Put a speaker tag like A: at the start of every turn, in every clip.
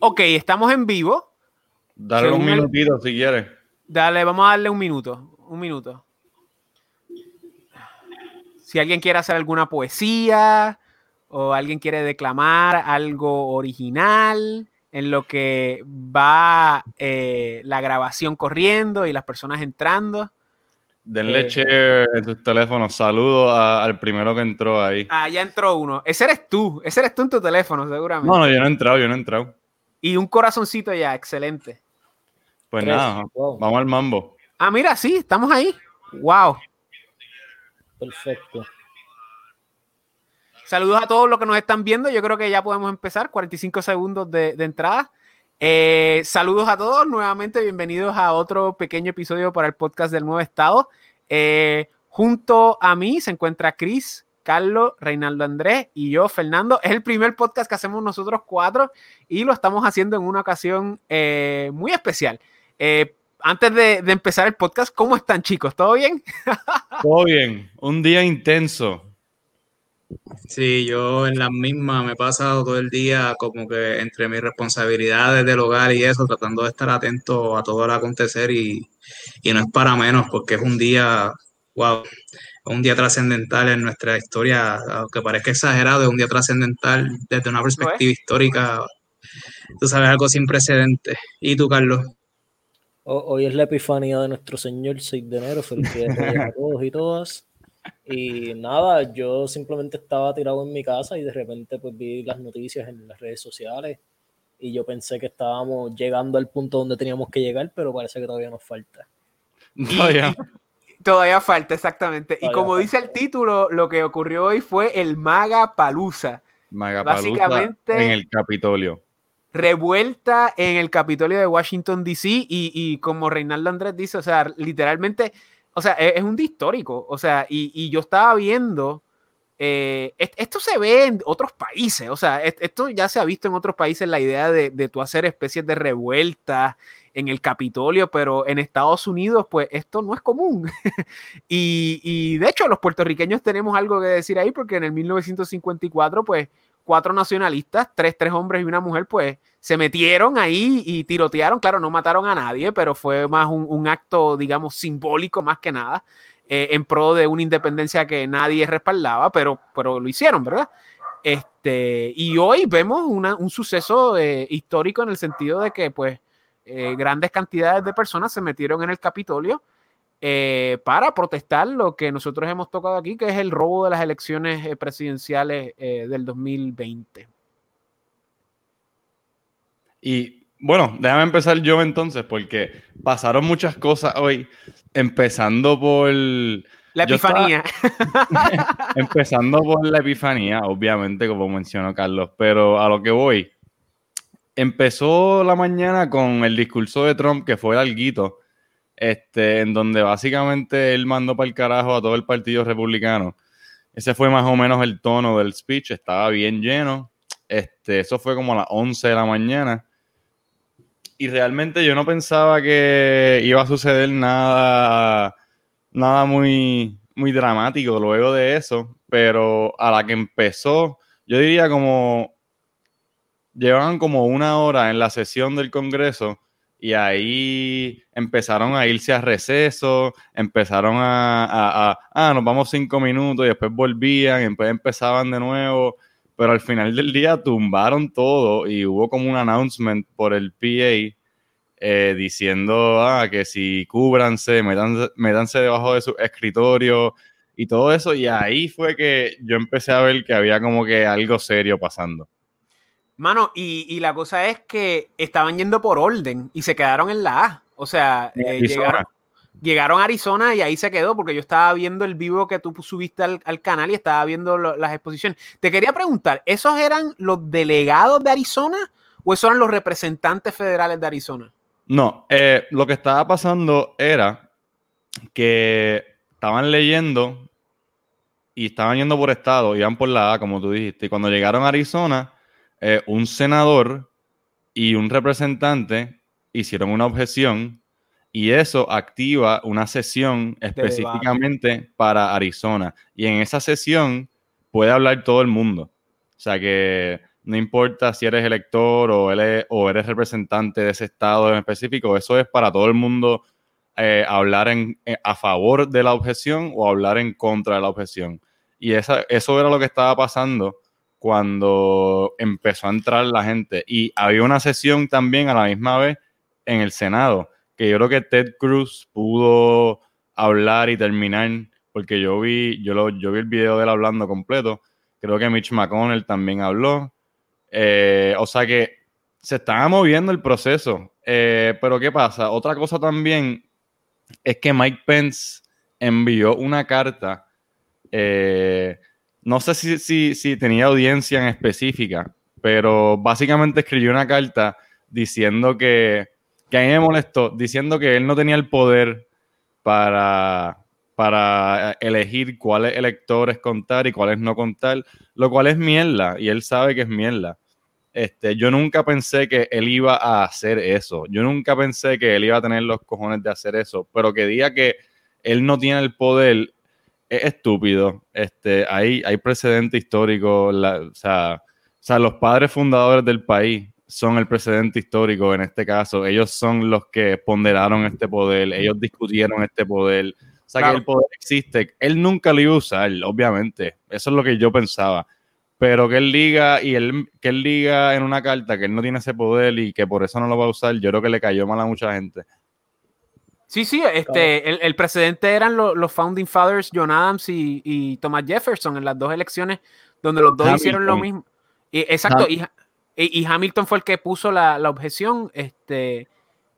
A: Ok, estamos en vivo.
B: Dale un minutito si quieres.
A: Dale, vamos a darle un minuto. Un minuto. Si alguien quiere hacer alguna poesía o alguien quiere declamar algo original en lo que va eh, la grabación corriendo y las personas entrando.
B: Denle eh, en sus teléfonos. Saludos al primero que entró ahí.
A: Ah, ya entró uno. Ese eres tú. Ese eres tú en tu teléfono, seguramente.
B: No, no, yo no he entrado, yo no he entrado.
A: Y un corazoncito ya, excelente.
B: Pues nada, vamos al mambo.
A: Ah, mira, sí, estamos ahí. Wow.
C: Perfecto.
A: Saludos a todos los que nos están viendo. Yo creo que ya podemos empezar. 45 segundos de, entrada. Eh, saludos a todos. Nuevamente, bienvenidos a otro pequeño episodio para el podcast del Nuevo Estado. Eh, junto a mí se encuentra Chris, Carlos, Reinaldo Andrés y yo, Fernando. Es el primer podcast que hacemos nosotros cuatro y lo estamos haciendo en una ocasión eh, muy especial. Eh, antes de, empezar el podcast, ¿cómo están chicos? ¿Todo bien?
B: Todo bien, un día intenso.
C: Sí, yo en la misma me he pasado todo el día como que entre mis responsabilidades del hogar y eso, tratando de estar atento a todo el acontecer y, y no es para menos porque es un día, wow, un día trascendental en nuestra historia, aunque parezca exagerado, es un día trascendental desde una perspectiva histórica. Tú sabes, algo sin precedentes. ¿Y tú, Carlos?
D: Hoy es la epifanía de nuestro Señor 6 de enero, día a todos y todas. Y nada, yo simplemente estaba tirado en mi casa y de repente pues vi las noticias en las redes sociales y yo pensé que estábamos llegando al punto donde teníamos que llegar, pero parece que todavía nos falta.
A: Todavía. Todavía falta, exactamente. y como dice el título, lo que ocurrió hoy fue el Maga Palusa.
B: Maga Básicamente, en el Capitolio.
A: Revuelta en el Capitolio de Washington, D.C. Y, como Reinaldo Andrés dice, o sea, literalmente, o sea, es, un día histórico. O sea, y, yo estaba viendo. Eh, esto se ve en otros países, o sea, esto ya se ha visto en otros países la idea de, de tú hacer especies de revueltas en el Capitolio, pero en Estados Unidos, pues esto no es común. y, de hecho, los puertorriqueños tenemos algo que decir ahí, porque en el 1954, pues cuatro nacionalistas, tres, tres hombres y una mujer, pues se metieron ahí y tirotearon. Claro, no mataron a nadie, pero fue más un, acto, digamos, simbólico más que nada, eh, en pro de una independencia que nadie respaldaba, pero, pero lo hicieron, ¿verdad? Este, y hoy vemos un suceso eh, histórico en el sentido de que, pues, eh, grandes cantidades de personas se metieron en el Capitolio eh, para protestar lo que nosotros hemos tocado aquí, que es el robo de las elecciones eh, presidenciales del 2020.
B: Y bueno, déjame empezar yo entonces, porque pasaron muchas cosas hoy, empezando por...
A: La epifanía.
B: empezando por la epifanía, obviamente, como mencionó Carlos, pero a lo que voy empezó la mañana con el discurso de Trump, que fue alguito, este, en donde básicamente él mandó para el carajo a todo el partido republicano. Ese fue más o menos el tono del speech, estaba bien lleno. Este, eso fue como a las 11 de la mañana. Y realmente yo no pensaba que iba a suceder nada, nada muy, muy dramático luego de eso, pero a la que empezó, yo diría como llevaban como una hora en la sesión del Congreso y ahí empezaron a irse a receso, empezaron a, ah, nos vamos cinco minutos y después volvían y después empezaban de nuevo, pero al final del día tumbaron todo y hubo como un announcement por el PA eh, diciendo ah, que si cúbranse, metanse debajo de su escritorio y todo eso, y ahí fue que yo empecé a ver que había como que algo serio pasando.
A: Mano, y, la cosa es que estaban yendo por orden y se quedaron en la A. O sea, eh, llegaron, a Arizona y ahí se quedó, porque yo estaba viendo el vivo que tú subiste al, canal y estaba viendo las exposiciones. Te quería preguntar, ¿esos eran los delegados de Arizona o esos eran los representantes federales de Arizona?
B: No, eh, lo que estaba pasando era que estaban leyendo y estaban yendo por estado, iban por la A, como tú dijiste, y cuando llegaron a Arizona eh, un senador y un representante hicieron una objeción y eso activa una sesión específicamente para Arizona. Y en esa sesión puede hablar todo el mundo. O sea que no importa si eres elector o eres, o eres representante de ese estado en específico, eso es para todo el mundo eh, hablar en, eh, a favor de la objeción o hablar en contra de la objeción. Y esa, eso era lo que estaba pasando cuando empezó a entrar la gente. Y había una sesión también a la misma vez en el Senado, que yo creo que Ted Cruz pudo hablar y terminar, porque yo vi, yo, lo, yo vi el video de él hablando completo. Creo que Mitch McConnell también habló. Eh, o sea que se estaba moviendo el proceso. Eh, pero ¿qué pasa? Otra cosa también es que Mike Pence envió una carta. Eh, no sé si, si, tenía audiencia en específica, pero básicamente escribió una carta diciendo que, que a mí me molestó, diciendo que él no tenía el poder para, para elegir cuáles electores contar y cuáles no contar, lo cual es mierda, y él sabe que es mierda. Este, yo nunca pensé que él iba a hacer eso. Yo nunca pensé que él iba a tener los cojones de hacer eso. Pero que diga que él no tiene el poder es estúpido. Este, hay, hay precedente histórico. o, sea, los padres fundadores del país son el precedente histórico en este caso. Ellos son los que ponderaron este poder. Ellos discutieron este poder. O sea, que el poder existe. Él nunca lo iba a usar, obviamente. Eso es lo que yo pensaba pero que él diga y él, que él diga en una carta que él no tiene ese poder y que por eso no lo va a usar, yo creo que le cayó mal a mucha gente.
A: Sí, sí, este, el, el precedente eran los Founding Fathers, John Adams y, Thomas Jefferson en las dos elecciones, donde los dos hicieron lo mismo. Y, exacto, y, Hamilton fue el que puso la, objeción, este,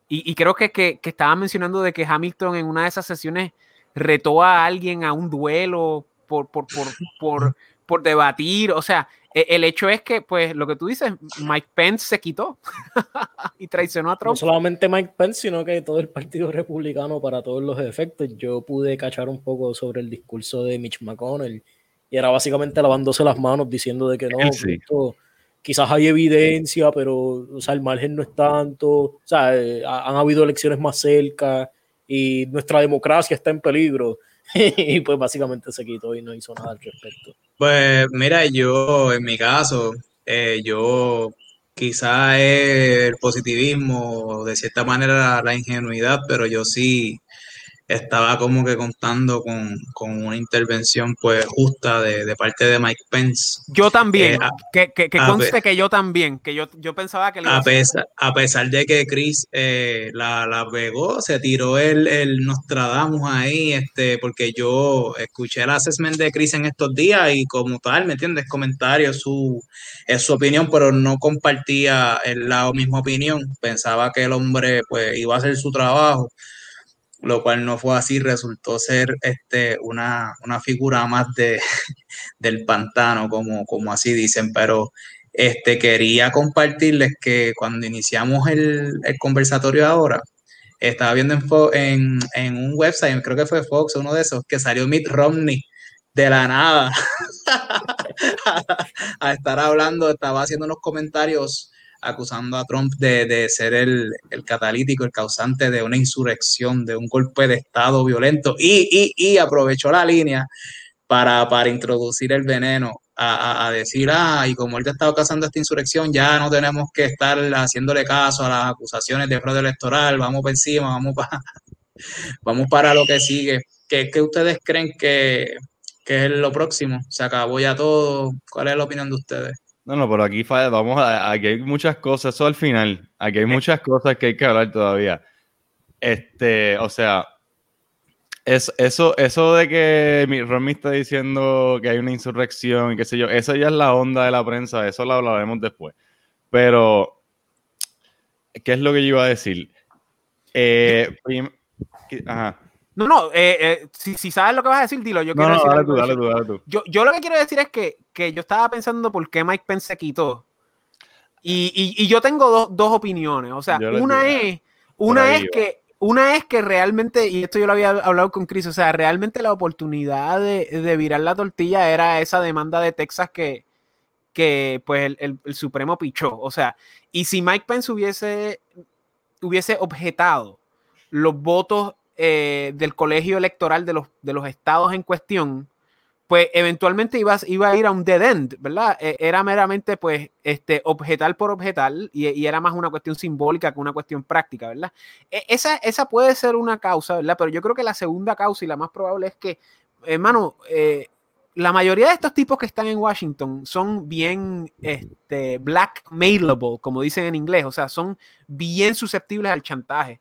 A: y, creo que, que, que estaba mencionando de que Hamilton en una de esas sesiones retó a alguien a un duelo por, por, por, por por debatir, o sea, el hecho es que, pues, lo que tú dices, Mike Pence se quitó y traicionó a Trump.
D: No solamente Mike Pence, sino que todo el Partido Republicano para todos los efectos. Yo pude cachar un poco sobre el discurso de Mitch McConnell y era básicamente lavándose las manos diciendo de que no, quizás hay evidencia, pero, o sea, el margen no es tanto, o sea, eh, han habido elecciones más cerca y nuestra democracia está en peligro. y pues básicamente se quitó y no hizo nada al respecto.
C: Pues mira, yo en mi caso, eh, yo quizá el positivismo, de cierta manera la ingenuidad, pero yo sí estaba como que contando con, una intervención pues justa de, parte de Mike Pence.
A: Yo también, eh, que, que, conste que yo también, que yo, yo pensaba que...
C: a, pesar, a pesar de que Chris eh, la, la, pegó, se tiró el, el Nostradamus ahí, este, porque yo escuché el assessment de Chris en estos días y como tal, ¿me entiendes? Comentario, su, es su opinión, pero no compartía la misma opinión. Pensaba que el hombre pues iba a hacer su trabajo lo cual no fue así, resultó ser este, una, figura más de, del pantano, como, como así dicen, pero este, quería compartirles que cuando iniciamos el, conversatorio ahora, estaba viendo en, en, un website, creo que fue Fox, uno de esos, que salió Mitt Romney de la nada a estar hablando, estaba haciendo unos comentarios acusando a Trump de, ser el, catalítico, el causante de una insurrección, de un golpe de Estado violento, y, aprovechó la línea para, para introducir el veneno a, decir, ah, y como él ha estado causando esta insurrección, ya no tenemos que estar haciéndole caso a las acusaciones de fraude electoral, vamos para encima, vamos para, vamos para lo que sigue. ¿Qué, ustedes creen que, que es lo próximo? ¿Se acabó ya todo? ¿Cuál es la opinión de ustedes?
B: No, no, pero aquí vamos a, aquí hay muchas cosas, eso al final, aquí hay muchas cosas que hay que hablar todavía. Este, o sea, es, eso, eso de que mi Romy está diciendo que hay una insurrección y qué sé yo, eso ya es la onda de la prensa, eso lo hablaremos después. Pero, ¿qué es lo que yo iba a decir? Eh,
A: ajá. No, no, eh, eh, si, sabes lo que vas a decir, dilo. Yo quiero no, dale tú, dale tú, dale tú. Yo, yo, lo que quiero decir es que, yo estaba pensando por qué Mike Pence se quitó. Y, yo tengo dos opiniones. O sea, una es, una es que una es que realmente, y esto yo lo había hablado con Chris, o sea, realmente la oportunidad de, virar la tortilla era esa demanda de Texas que, que pues el, el, Supremo pichó. O sea, y si Mike Pence hubiese, hubiese objetado los votos eh, del colegio electoral de los, de los estados en cuestión, pues eventualmente iba, iba a ir a un dead end, ¿verdad? E, era meramente, pues, este, objetal por objetal y, y, era más una cuestión simbólica que una cuestión práctica, ¿verdad? E, esa, esa puede ser una causa, ¿verdad? Pero yo creo que la segunda causa y la más probable es que, hermano, eh, la mayoría de estos tipos que están en Washington son bien este, blackmailable, como dicen en inglés, o sea, son bien susceptibles al chantaje.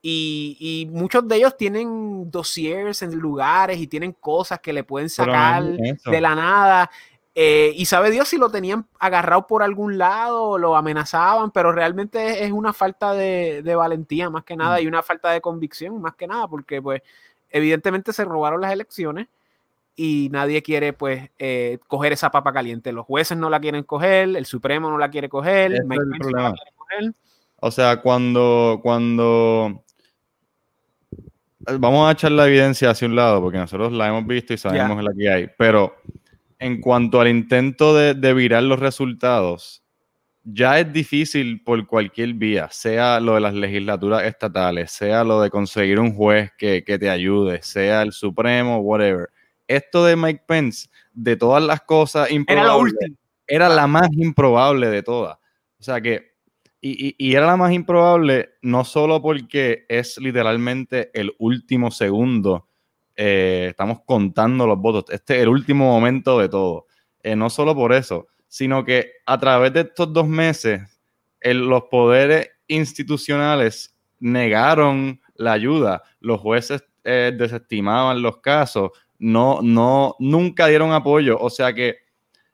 A: Y, y, muchos de ellos tienen dossiers en lugares y tienen cosas que le pueden sacar de la nada. Eh, y sabe Dios si lo tenían agarrado por algún lado o lo amenazaban, pero realmente es una falta de, de valentía más que nada mm. y una falta de convicción más que nada, porque pues evidentemente se robaron las elecciones y nadie quiere pues eh, coger esa papa caliente. Los jueces no la quieren coger, el Supremo no la quiere coger,
B: es O sea, cuando, cuando vamos a echar la evidencia hacia un lado, porque nosotros la hemos visto y sabemos la que hay, pero en cuanto al intento de, de, virar los resultados, ya es difícil por cualquier vía, sea lo de las legislaturas estatales, sea lo de conseguir un juez que, que te ayude, sea el Supremo, whatever. Esto de Mike Pence, de todas las cosas improbables, era, la más improbable de todas. O sea que, y, era la más improbable no solo porque es literalmente el último segundo, eh, estamos contando los votos, este es el último momento de todo. Eh, no solo por eso, sino que a través de estos dos meses, los poderes institucionales negaron la ayuda, los jueces eh, desestimaban los casos, no, no, nunca dieron apoyo. O sea que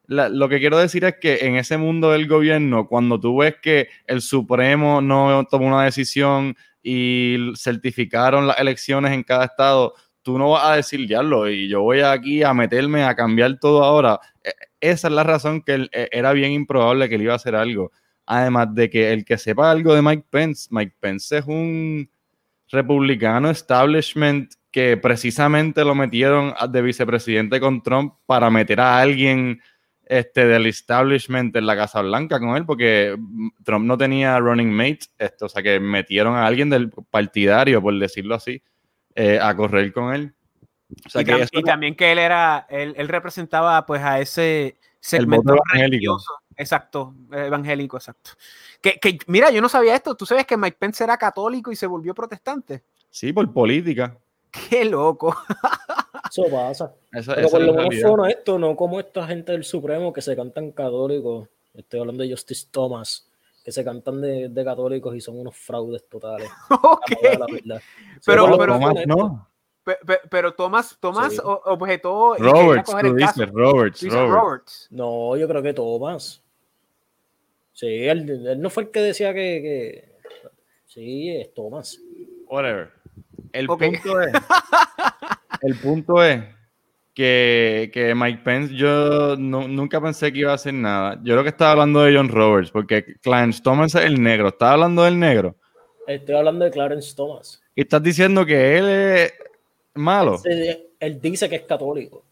B: lo que quiero decir es que en ese mundo del gobierno, cuando tú ves que el Supremo no tomó una decisión y certificaron las elecciones en cada estado, tú no vas a decir lo y yo voy aquí a meterme a cambiar todo ahora. E, esa es la razón que e, era bien improbable que él iba a hacer algo. Además de que el que sepa algo de Mike Pence, Mike Pence es un republicano establishment que precisamente lo metieron de vicepresidente con Trump para meter a alguien este, del establishment en la Casa Blanca con él, porque Trump no tenía running mate, esto, o sea que metieron a alguien del partidario, por decirlo así, eh, a correr con él.
A: y, también que él era, él, representaba pues a ese segmento
B: evangélico.
A: Exacto, evangélico, exacto. Que, que, mira, yo no sabía esto. ¿Tú sabes que Mike Pence era católico y se volvió protestante?
B: Sí, por política.
A: Qué loco.
D: Eso pasa. Pero por lo menos fue esto, no como esta gente del Supremo que se cantan católicos. Estoy hablando de Justice Thomas, que se cantan de, de católicos y son unos fraudes totales.
A: pero, pero, Thomas, no. Pero, Thomas, Thomas objetó.
B: Roberts, tú dices, Roberts, Roberts.
D: No, yo creo que Thomas. Sí, él, no fue el que decía que, que... Sí, es Thomas.
B: Whatever. El, punto es, el punto es que, que Mike Pence, yo nunca pensé que iba a hacer nada. Yo creo que estaba hablando de John Roberts, porque Clarence Thomas es el negro. ¿Estaba hablando del negro?
D: Estoy hablando de Clarence Thomas.
B: ¿Y estás diciendo que él es malo?
D: Él, dice que es católico.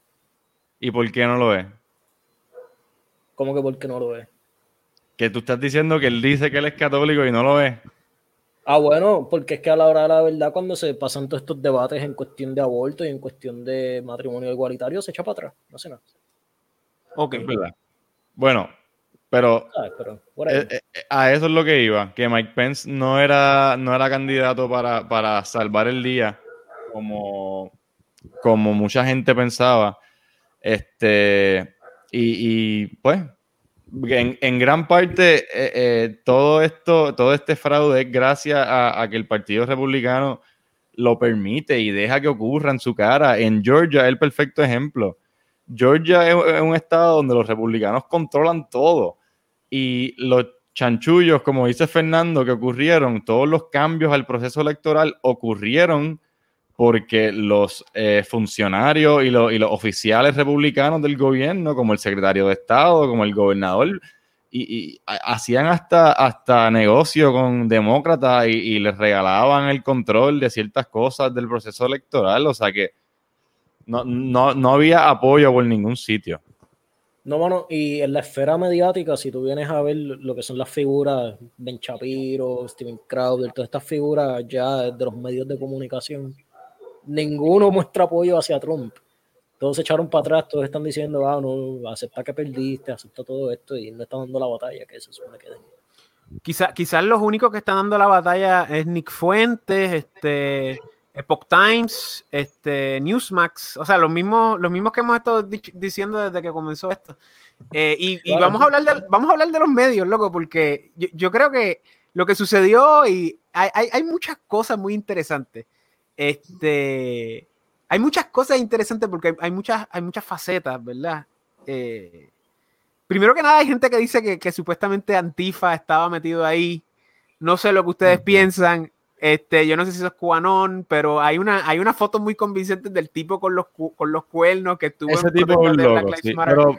B: ¿Y por qué no lo es?
D: ¿Cómo que por qué no lo es?
B: Que tú estás diciendo que él dice que él es católico y no lo es.
D: Ah, bueno, porque es que a la hora de la verdad, cuando se pasan todos estos debates en cuestión de aborto y en cuestión de matrimonio igualitario, se echa para atrás, no sé nada.
B: Ok. verdad. Bueno, pero, eh, eh, a eso es lo que iba, que Mike Pence no era, no era candidato para, para salvar el día como, como mucha gente pensaba. Este, y, y pues en, gran parte eh, eh, todo esto, todo este fraude es gracias a, que el Partido Republicano lo permite y deja que ocurra en su cara. En Georgia es el perfecto ejemplo. Georgia es, un estado donde los republicanos controlan todo y los chanchullos, como dice Fernando, que ocurrieron, todos los cambios al proceso electoral ocurrieron porque los eh, funcionarios y, los oficiales republicanos del gobierno, como el secretario de Estado, como el gobernador, y, hacían hasta, hasta negocio con demócratas y, les regalaban el control de ciertas cosas del proceso electoral. O sea que no, no, había apoyo por ningún sitio.
D: No, bueno, y en la esfera mediática, si tú vienes a ver lo que son las figuras, Ben Shapiro, Steven Crowder, todas estas figuras ya de los medios de comunicación, ninguno muestra apoyo hacia Trump. todos se echaron para atrás, todos están diciendo, ah, no, acepta que perdiste, acepta todo esto y no está dando la batalla que se supone que den.
A: Quizá, quizás los únicos que están dando la batalla es Nick Fuentes, este, Epoch Times, este, Newsmax, o sea, los mismos, los mismos que hemos estado diciendo desde que comenzó esto. Eh, y, vamos, a hablar de, vamos a hablar de los medios, loco, porque yo, creo que lo que sucedió y hay, hay, hay muchas cosas muy interesantes. Este, hay muchas cosas interesantes porque hay muchas, hay muchas facetas, ¿verdad? Eh, primero que nada, hay gente que dice que, supuestamente Antifa estaba metido ahí. No sé lo que ustedes piensan. Este, yo no sé si eso es cuanón, pero hay una, hay una foto muy convincente del tipo con los, con los cuernos que estuvo
B: Ese tipo es un loco,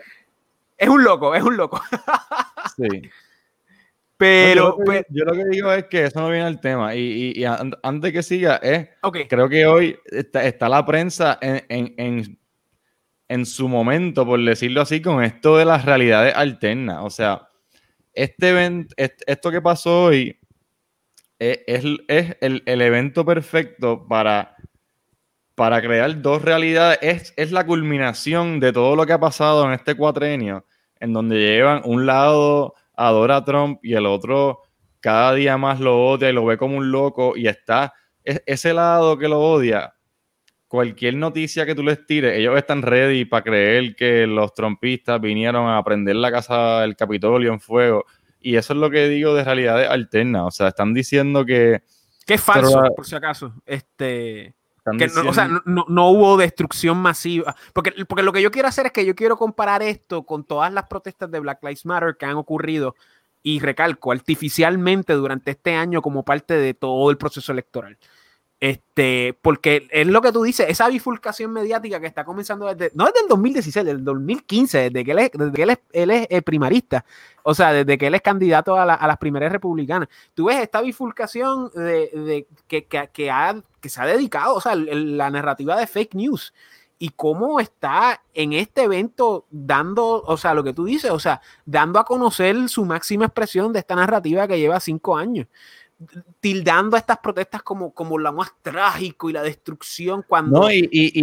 A: Es un loco, es un loco.
B: sí.
A: Pero
B: yo, lo que, digo es que eso no viene al tema. Y, antes que siga, creo que hoy está, la prensa en, en, su momento, por decirlo así, con esto de las realidades alternas. O sea, este evento, esto que pasó hoy e, es, el, evento perfecto para, para crear dos realidades. Es, es la culminación de todo lo que ha pasado en este cuatrenio, en donde llevan un lado adora a Trump y el otro cada día más lo odia y lo ve como un loco y está ese lado que lo odia. Cualquier noticia que tú les tires, ellos están ready para creer que los trompistas vinieron a prender la casa del Capitolio en fuego. Y eso es lo que digo de realidades alternas. O sea, están diciendo que.
A: Que es falso, por si acaso. Este. No, o sea, no, hubo destrucción masiva. Porque, porque lo que yo quiero hacer es que yo quiero comparar esto con todas las protestas de Black Lives Matter que han ocurrido, y recalco, artificialmente durante este año como parte de todo el proceso electoral. Este, porque es lo que tú dices, esa bifurcación mediática que está comenzando desde, no desde el 2016, desde el 2015, desde que él es, desde que él es, eh, primarista, o sea, desde que él es candidato a, las primarias republicanas. Tú ves esta bifurcación de, que, que, ha, que se ha dedicado, o sea, la narrativa de fake news y cómo está en este evento dando, o sea, lo que tú dices, o sea, dando a conocer su máxima expresión de esta narrativa que lleva cinco años tildando a estas protestas como, como lo más trágico y la destrucción cuando,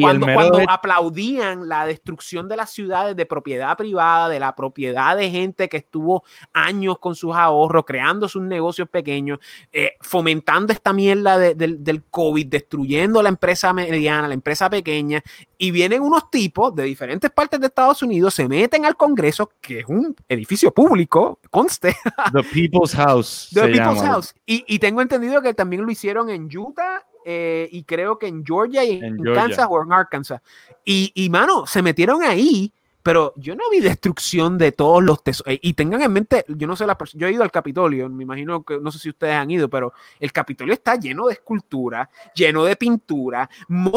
A: cuando, aplaudían la destrucción de las ciudades de propiedad privada, de la propiedad de gente que estuvo años con sus ahorros, creando sus negocios pequeños, eh, fomentando esta mierda del COVID, destruyendo la empresa mediana, la empresa pequeña, y vienen unos tipos de diferentes partes de Estados Unidos, se meten al Congreso, que es un edificio público, conste.
B: The People's House.
A: The People's House. Y, tengo entendido que también lo hicieron en Utah eh, y creo que en Georgia y en, Kansas o en Arkansas. Y, y, mano, se metieron ahí pero yo no vi destrucción de todos los tesoros. Y tengan en mente, yo no sé, la yo he ido al Capitolio, me imagino que, no sé si ustedes han ido, pero el Capitolio está lleno de escultura, lleno de pintura,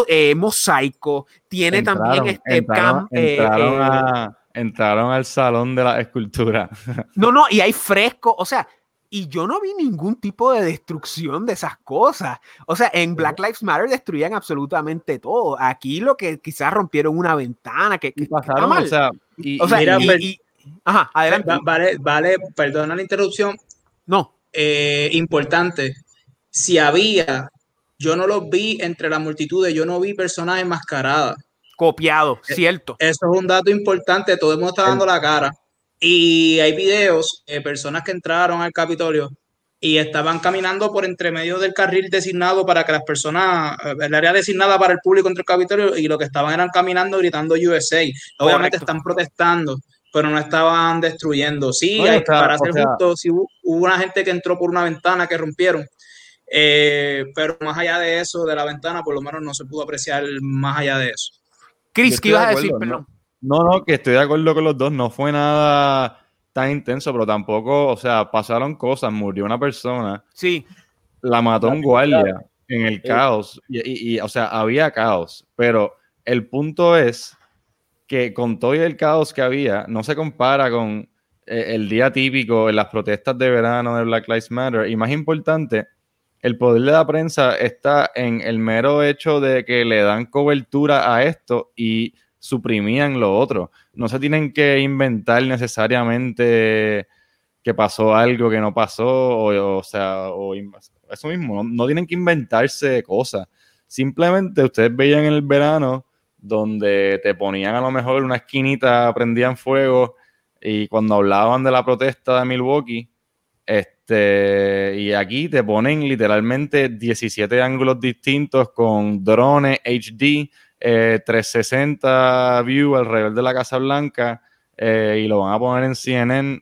A: eh, mosaico, tiene también este
B: entraron, eh, eh, entraron al salón de la escultura.
A: No, no, y hay fresco, o sea, y yo no vi ningún tipo de destrucción de esas cosas. O sea, en Black Lives Matter destruían absolutamente todo. Aquí lo que quizás rompieron una ventana, que,
C: pasaron, o sea, y, mira, ajá, adelante. Vale, vale, perdona la interrupción.
A: No.
C: Eh, importante. Si había, yo no los vi entre la multitud, yo no vi personas enmascaradas.
A: Copiado, eh, cierto.
C: Eso es un dato importante, todo el mundo está dando la cara. Y hay videos de personas que entraron al Capitolio y estaban caminando por entre medio del carril designado para que las personas, eh, el área designada para el público entre el Capitolio, y lo que estaban eran caminando gritando USA. Obviamente están protestando, pero no estaban destruyendo. Sí, para ser justo, sí hubo, una gente que entró por una ventana que rompieron. Eh, pero más allá de eso, de la ventana, por lo menos no se pudo apreciar más allá de eso.
A: Chris, ¿qué ibas a decir? Perdón.
B: No, no, que estoy de acuerdo con los dos. No fue nada tan intenso, pero tampoco, o sea, pasaron cosas. Murió una persona.
A: Sí.
B: La mató un guardia en el caos. Y, o sea, había caos. Pero el punto es que con todo el caos que había, no se compara con eh, el día típico en las protestas de verano de Black Lives Matter. Y más importante, el poder de la prensa está en el mero hecho de que le dan cobertura a esto y suprimían lo otro. No se tienen que inventar necesariamente que pasó algo que no pasó, o, sea, o eso mismo, no, tienen que inventarse cosas. Simplemente ustedes veían en el verano donde te ponían a lo mejor una esquinita, prendían fuego y cuando hablaban de la protesta de Milwaukee, este, y aquí te ponen literalmente 17 ángulos distintos con drones HD, 360 view alrededor de la Casa Blanca eh, y lo van a poner en CNN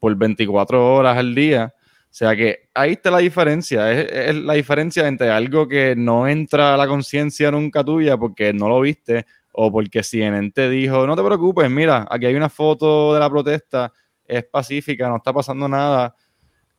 B: por 24 horas al día. O sea que ahí está la diferencia. Es, la diferencia entre algo que no entra a la conciencia nunca tuya porque no lo viste o porque CNN te dijo, no te preocupes, mira, aquí hay una foto de la protesta, es pacífica, no está pasando nada.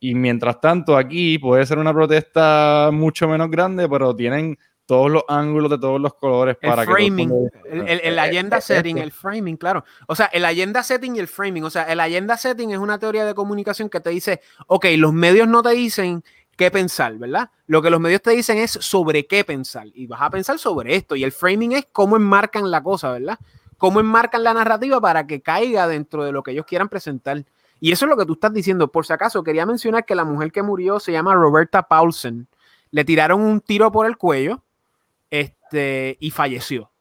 B: Y mientras tanto, aquí puede ser una protesta mucho menos grande, pero tienen todos los ángulos de todos los colores
A: para el framing, el, el, agenda setting, el framing, claro. O sea, el agenda setting y el framing. O sea, el agenda setting es una teoría de comunicación que te dice, ok, los medios no te dicen qué pensar, ¿verdad? Lo que los medios te dicen es sobre qué pensar. Y vas a pensar sobre esto. Y el framing es cómo enmarcan la cosa, ¿verdad? Cómo enmarcan la narrativa para que caiga dentro de lo que ellos quieran presentar. Y eso es lo que tú estás diciendo. Por si acaso, quería mencionar que la mujer que murió se llama Roberta Paulsen. Le tiraron un tiro por el cuello este, y falleció.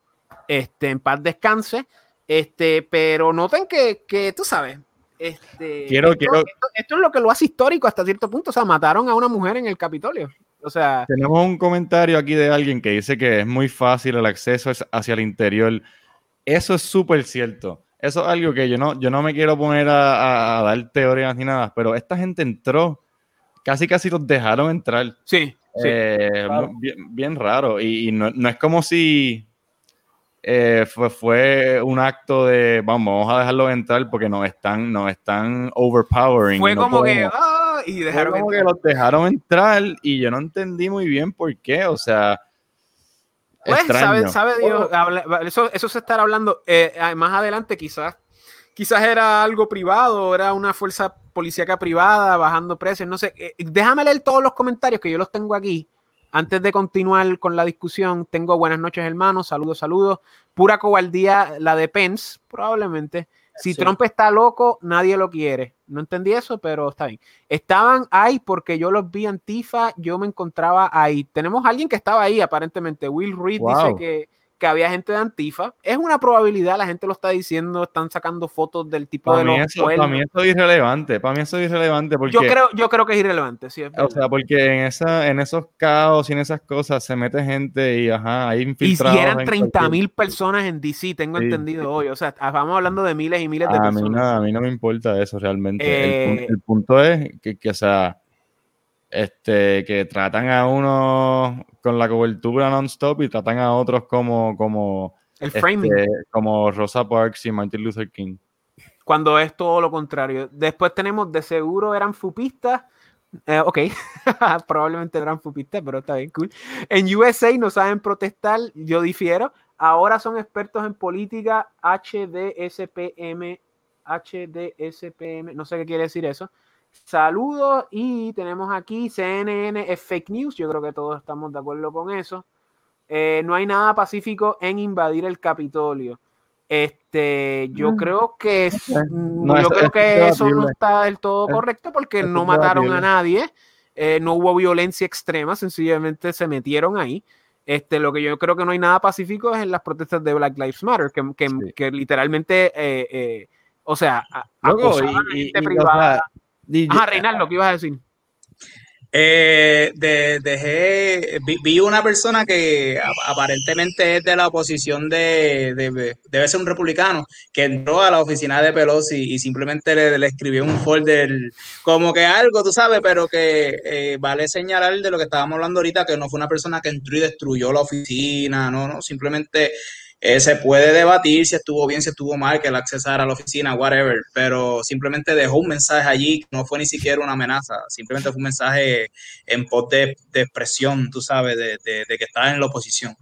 A: Este, en paz descanse. Este, pero noten que, que tú sabes, este,
B: quiero,
A: esto,
B: quiero...
A: Esto, es lo que lo hace histórico hasta cierto punto. O sea, mataron a una mujer en el Capitolio. O sea,
B: tenemos un comentario aquí de alguien que dice que es muy fácil el acceso hacia el interior. Eso es súper cierto. Eso es algo que yo no, yo no me quiero poner a, dar teorías ni nada, pero esta gente entró, casi casi los dejaron entrar.
A: Sí.
B: Eh, bien, raro. Y, no, es como si eh, fue, fue, un acto de vamos, a dejarlo entrar porque nos están, nos están overpowering.
A: Fue como que, ah, y dejaron
B: como que los dejaron entrar y yo no entendí muy bien por qué. O sea.
A: Pues, sabe, sabe Dios, eso, eso se estará hablando eh, más adelante, quizás quizás era algo privado, era una fuerza policíaca privada bajando precios, no sé. Eh, déjame leer todos los comentarios que yo los tengo aquí. Antes de continuar con la discusión, tengo buenas noches, hermanos. Saludos, saludos. Pura cobardía, la de Pence, probablemente. Si Trump está loco, nadie lo quiere. No entendí eso, pero está bien. Estaban ahí porque yo los vi Antifa, yo me encontraba ahí. Tenemos a alguien que estaba ahí, aparentemente. Will Reed dice que que había gente de Antifa. Es una probabilidad, la gente lo está diciendo, están sacando fotos del tipo
B: para
A: de
B: mí eso, Para mí eso es irrelevante, para mí eso es irrelevante porque...
A: Yo creo, yo creo que es irrelevante, sí.
B: o sea, porque en, esa, en esos caos y en esas cosas se mete gente y ajá, hay infiltrados.
A: Y si eran 30 mil personas en DC, tengo entendido hoy, o sea, vamos hablando de miles y miles de
B: a
A: personas.
B: Mí no, a mí no me importa eso realmente. El, eh, el, punto es que, que o sea este, que tratan a uno con la cobertura non-stop y tratan a otros como, como,
A: el framing.
B: Este, como Rosa Parks y Martin Luther King.
A: Cuando es todo lo contrario. Después tenemos, de seguro eran fupistas. Eh, ok, probablemente eran fupistas, pero está bien, cool. En USA no saben protestar, yo difiero. Ahora son expertos en política HDSPM, HDSPM, no sé qué quiere decir eso. Saludos y tenemos aquí CNN es fake news, yo creo que todos estamos de acuerdo con eso. Eh, no hay nada pacífico en invadir el Capitolio. Este, yo mm. creo que no, yo creo que eso no está del todo correcto porque no mataron a nadie, eh, no hubo violencia extrema, sencillamente se metieron ahí. Este, lo que yo creo que no hay nada pacífico es en las protestas de Black Lives Matter, que, que, literalmente, eh, o sea,
B: y, privada.
A: Ah, Reinaldo, ¿qué ibas a decir?
C: Eh, dejé, vi, una persona que aparentemente es de la oposición de, debe ser un republicano, que entró a la oficina de Pelosi y simplemente le, escribió un folder como que algo, tú sabes, pero que eh, vale señalar de lo que estábamos hablando ahorita, que no fue una persona que entró y destruyó la oficina, no, no, simplemente eh, se puede debatir si estuvo bien, si estuvo mal, que él accesara a la oficina, whatever, pero simplemente dejó un mensaje allí, no fue ni siquiera una amenaza, simplemente fue un mensaje en pos de, expresión, tú sabes, de, que estaba en la oposición.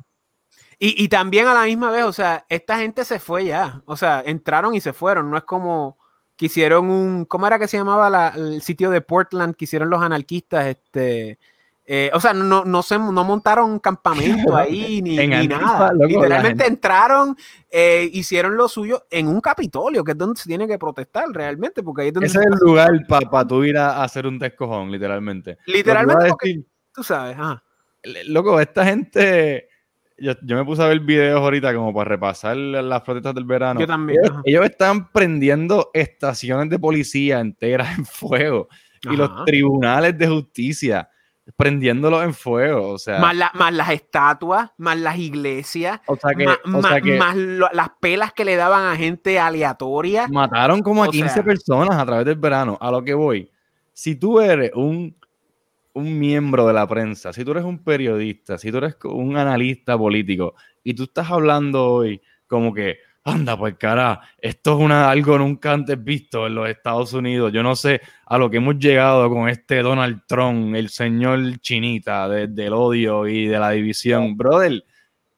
A: Y, también a la misma vez, o sea, esta gente se fue ya, o sea, entraron y se fueron, no es como que hicieron un, ¿cómo era que se llamaba el sitio de Portland que hicieron los anarquistas? Este, eh, o sea, no, no, se, no montaron campamento ahí ni, nada. Literalmente entraron, eh, hicieron lo suyo en un Capitolio, que es donde se tiene que protestar realmente. Porque ahí es donde
B: Ese es el lugar para tú ir a, hacer un descojón, literalmente.
A: Literalmente, tú sabes.
B: Loco, esta gente yo, yo me puse a ver videos ahorita como para repasar las protestas del verano.
A: Yo también.
B: Ellos,
A: ajá.
B: ellos están prendiendo estaciones de policía enteras en fuego y los
A: Ajá.
B: tribunales de justicia prendiéndolos en fuego. O sea,
A: Más, la- más las estatuas, más las iglesias,
B: o sea que,
A: ma-
B: o
A: ma-
B: sea que
A: más lo- las pelas que le daban a gente aleatoria.
B: mataron como a
A: o
B: 15
A: sea-
B: personas a través del verano. A lo que voy. Si tú eres un, un miembro de la prensa, si tú eres un periodista, si tú eres un analista político y tú estás hablando hoy como que, anda, pues cara, esto es una, algo nunca antes visto en los Estados Unidos. Yo no sé a lo que hemos llegado con este Donald Trump, el señor chinita de- del odio y de la división. Brother,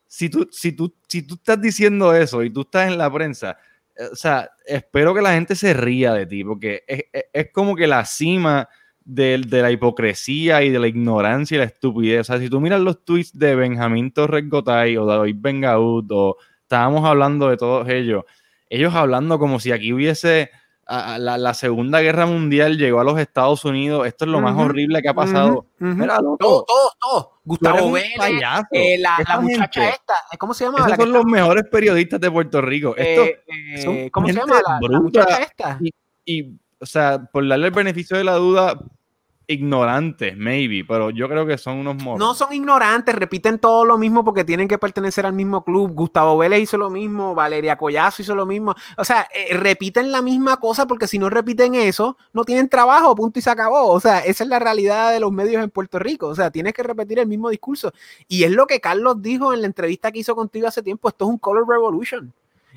B: si tú, si, tú, si tú estás diciendo eso y tú estás en la prensa, eh, o sea, espero que la gente se ría de ti, porque es, es- es como que la cima del- de, la hipocresía y de la ignorancia y la estupidez. O sea, si tú miras los tweets de Benjamín Torres Gotay o David Bengaud, o estábamos hablando de todos ellos, ellos hablando como si aquí hubiese a- a la, la Segunda Guerra Mundial llegó a los Estados Unidos, esto es lo más horrible que ha pasado.
A: Ujú, ujú.
B: Mira, loco,
A: Todo, todo, todo. Gustavo Vélez, eh, la, la muchacha
B: gente-
A: esta, eh, ¿cómo se llama?
B: Esos
A: La
B: son los
A: está-
B: mejores periodistas de Puerto Rico. Esto,
A: eh, eh, ¿Cómo se llama? La, muchacha esta.
B: y, o sea, por darle el beneficio de la duda, ignorantes, maybe, pero yo creo que son unos morros.
A: No son ignorantes, repiten todo lo mismo porque tienen que pertenecer al mismo club. Gustavo Vélez hizo lo mismo, Valeria Collazo hizo lo mismo. O sea, eh, repiten la misma cosa porque si no repiten eso, no tienen trabajo, punto y se acabó. O sea, esa es la realidad de los medios en Puerto Rico. O sea, tienes que repetir el mismo discurso. Y es lo que Carlos dijo en la entrevista que hizo contigo hace tiempo, esto es un color revolution.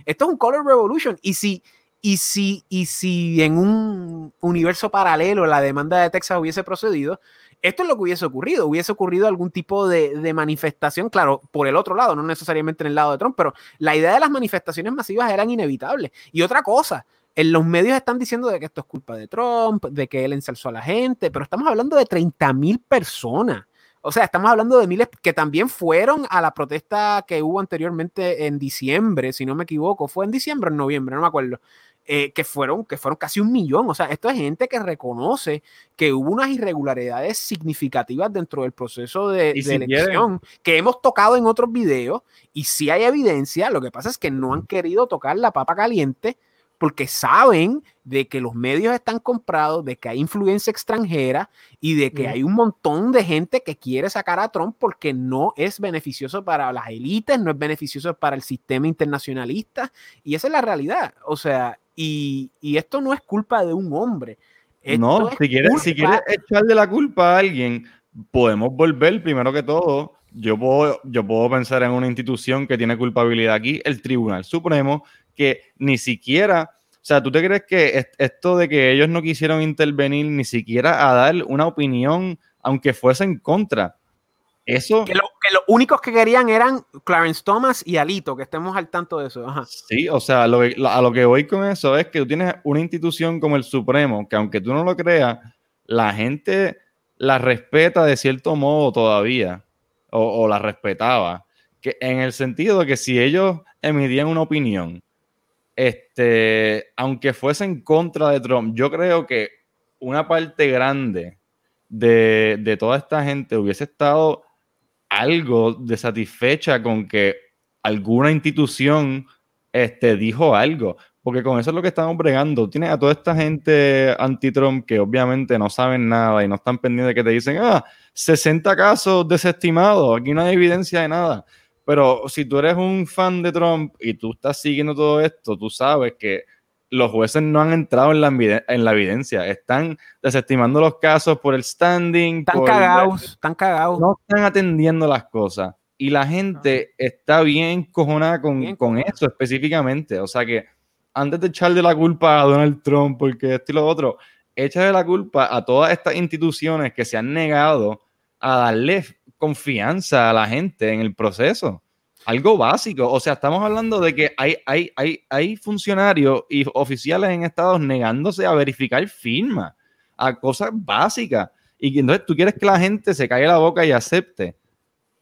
A: Esto es un color revolution. Y si, y si, y si en un universo paralelo la demanda de Texas hubiese procedido, esto es lo que hubiese ocurrido. Hubiese ocurrido algún tipo de, de manifestación, claro, por el otro lado, no necesariamente en el lado de Trump, pero la idea de las manifestaciones masivas eran inevitables. Y otra cosa, en los medios están diciendo de que esto es culpa de Trump, de que él ensalzó a la gente, pero estamos hablando de 30 mil personas. O sea, estamos hablando de miles que también fueron a la protesta que hubo anteriormente en diciembre, si no me equivoco. ¿Fue en diciembre o en noviembre? No me acuerdo. Eh, que, fueron, que fueron casi un millón. O sea, esto es gente que reconoce que hubo unas irregularidades significativas dentro del proceso de,
B: si
A: elección que hemos tocado en otros videos y sí hay evidencia. Lo que pasa es que no han querido tocar la papa caliente porque saben de que los medios están comprados, de que hay influencia extranjera y de que hay un montón de gente que quiere sacar a Trump porque no es beneficioso para las élites, no es beneficioso para el sistema internacionalista y esa es la realidad. O sea, y, y esto no es culpa de un hombre. Esto
B: no, si quieres, si quieres echarle la culpa a alguien, podemos volver primero que todo. Yo puedo, yo puedo pensar en una institución que tiene culpabilidad aquí, el Tribunal Supremo, que ni siquiera, o sea, ¿tú te crees que es- esto de que ellos no quisieron intervenir ni siquiera a dar una opinión, aunque fuese en contra? Eso,
A: que, lo- que los únicos que querían eran Clarence Thomas y Alito, que estemos al tanto de eso. Ajá.
B: Sí, o sea, lo que- lo- a lo que voy con eso es que tú tienes una institución como el Supremo, que aunque tú no lo creas, la gente la respeta de cierto modo todavía, o, o la respetaba, que en el sentido de que si ellos emitían una opinión, este, aunque fuese en contra de Trump, yo creo que una parte grande de, de toda esta gente hubiese estado algo desatisfecha con que alguna institución este, dijo algo, porque con eso es lo que estamos bregando. Tienes a toda esta gente anti-Trump que obviamente no saben nada y no están pendientes de que te dicen, ah, 60 casos desestimados, aquí no hay evidencia de nada. Pero si tú eres un fan de Trump y tú estás siguiendo todo esto, tú sabes que los jueces no han entrado en la, en la evidencia, están desestimando los casos por el standing.
A: Están cagados, están cagados.
B: no están atendiendo las cosas. Y la gente está bien cojonada con,
A: Bien
B: con
A: cojonada.
B: eso específicamente. O sea que antes de echarle la culpa a Donald Trump porque esto y lo otro, échale la culpa a todas estas instituciones que se han negado a darle confianza a la gente en el proceso. Algo básico. O sea, estamos hablando de que hay, hay, hay, hay funcionarios y oficiales en estados negándose a verificar firmas, a cosas básicas. Y entonces tú quieres que la gente se caiga la boca y acepte.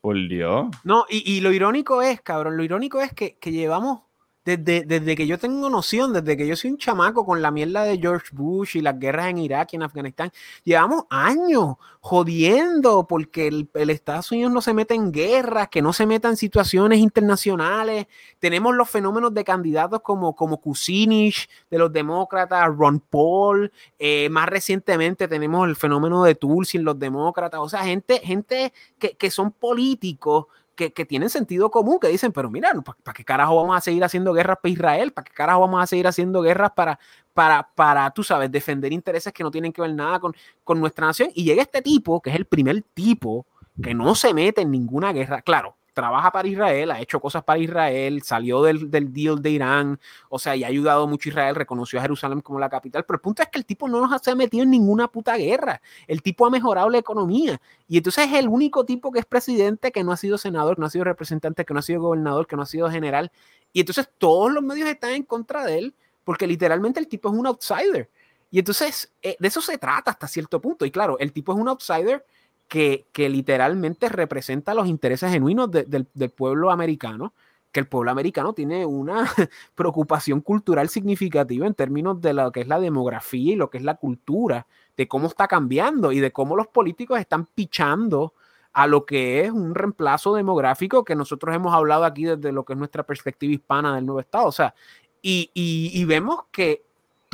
B: Por Dios.
A: No, y, y lo irónico es, cabrón, lo irónico es que, que llevamos desde, desde que yo tengo noción, desde que yo soy un chamaco con la mierda de George Bush y las guerras en Irak y en Afganistán, llevamos años jodiendo porque el, el Estados Unidos no se mete en guerras, que no se meta en situaciones internacionales. Tenemos los fenómenos de candidatos como, como Kucinich de los demócratas, Ron Paul, eh, más recientemente tenemos el fenómeno de Tulsi en los demócratas, o sea, gente, gente que, que son políticos que, tienen sentido común, que dicen, pero mira, ¿para, qué carajo vamos a seguir haciendo guerras para Israel? ¿Para qué carajo vamos a seguir haciendo guerras para, para, para tú sabes, defender intereses que no tienen que ver nada con, con nuestra nación? Y llega este tipo, que es el primer tipo que no se mete en ninguna guerra. Claro, trabaja para Israel, ha hecho cosas para Israel, salió del, del, deal de Irán, o sea, y ha ayudado mucho Israel, reconoció a Jerusalén como la capital, pero el punto es que el tipo no nos ha metido en ninguna puta guerra, el tipo ha mejorado la economía, y entonces es el único tipo que es presidente que no ha sido senador, que no ha sido representante, que no ha sido gobernador, que no ha sido general, y entonces todos los medios están en contra de él, porque literalmente el tipo es un outsider. Y entonces, eh, de eso se trata hasta cierto punto. Y claro, el tipo es un outsider que, que literalmente representa los intereses genuinos de, de, del pueblo americano, que el pueblo americano tiene una preocupación cultural significativa en términos de lo que es la demografía y lo que es la cultura, de cómo está cambiando y de cómo los políticos están pichando a lo que es un reemplazo demográfico que nosotros hemos hablado aquí desde lo que es nuestra perspectiva hispana del nuevo Estado. O sea, y, y, y vemos que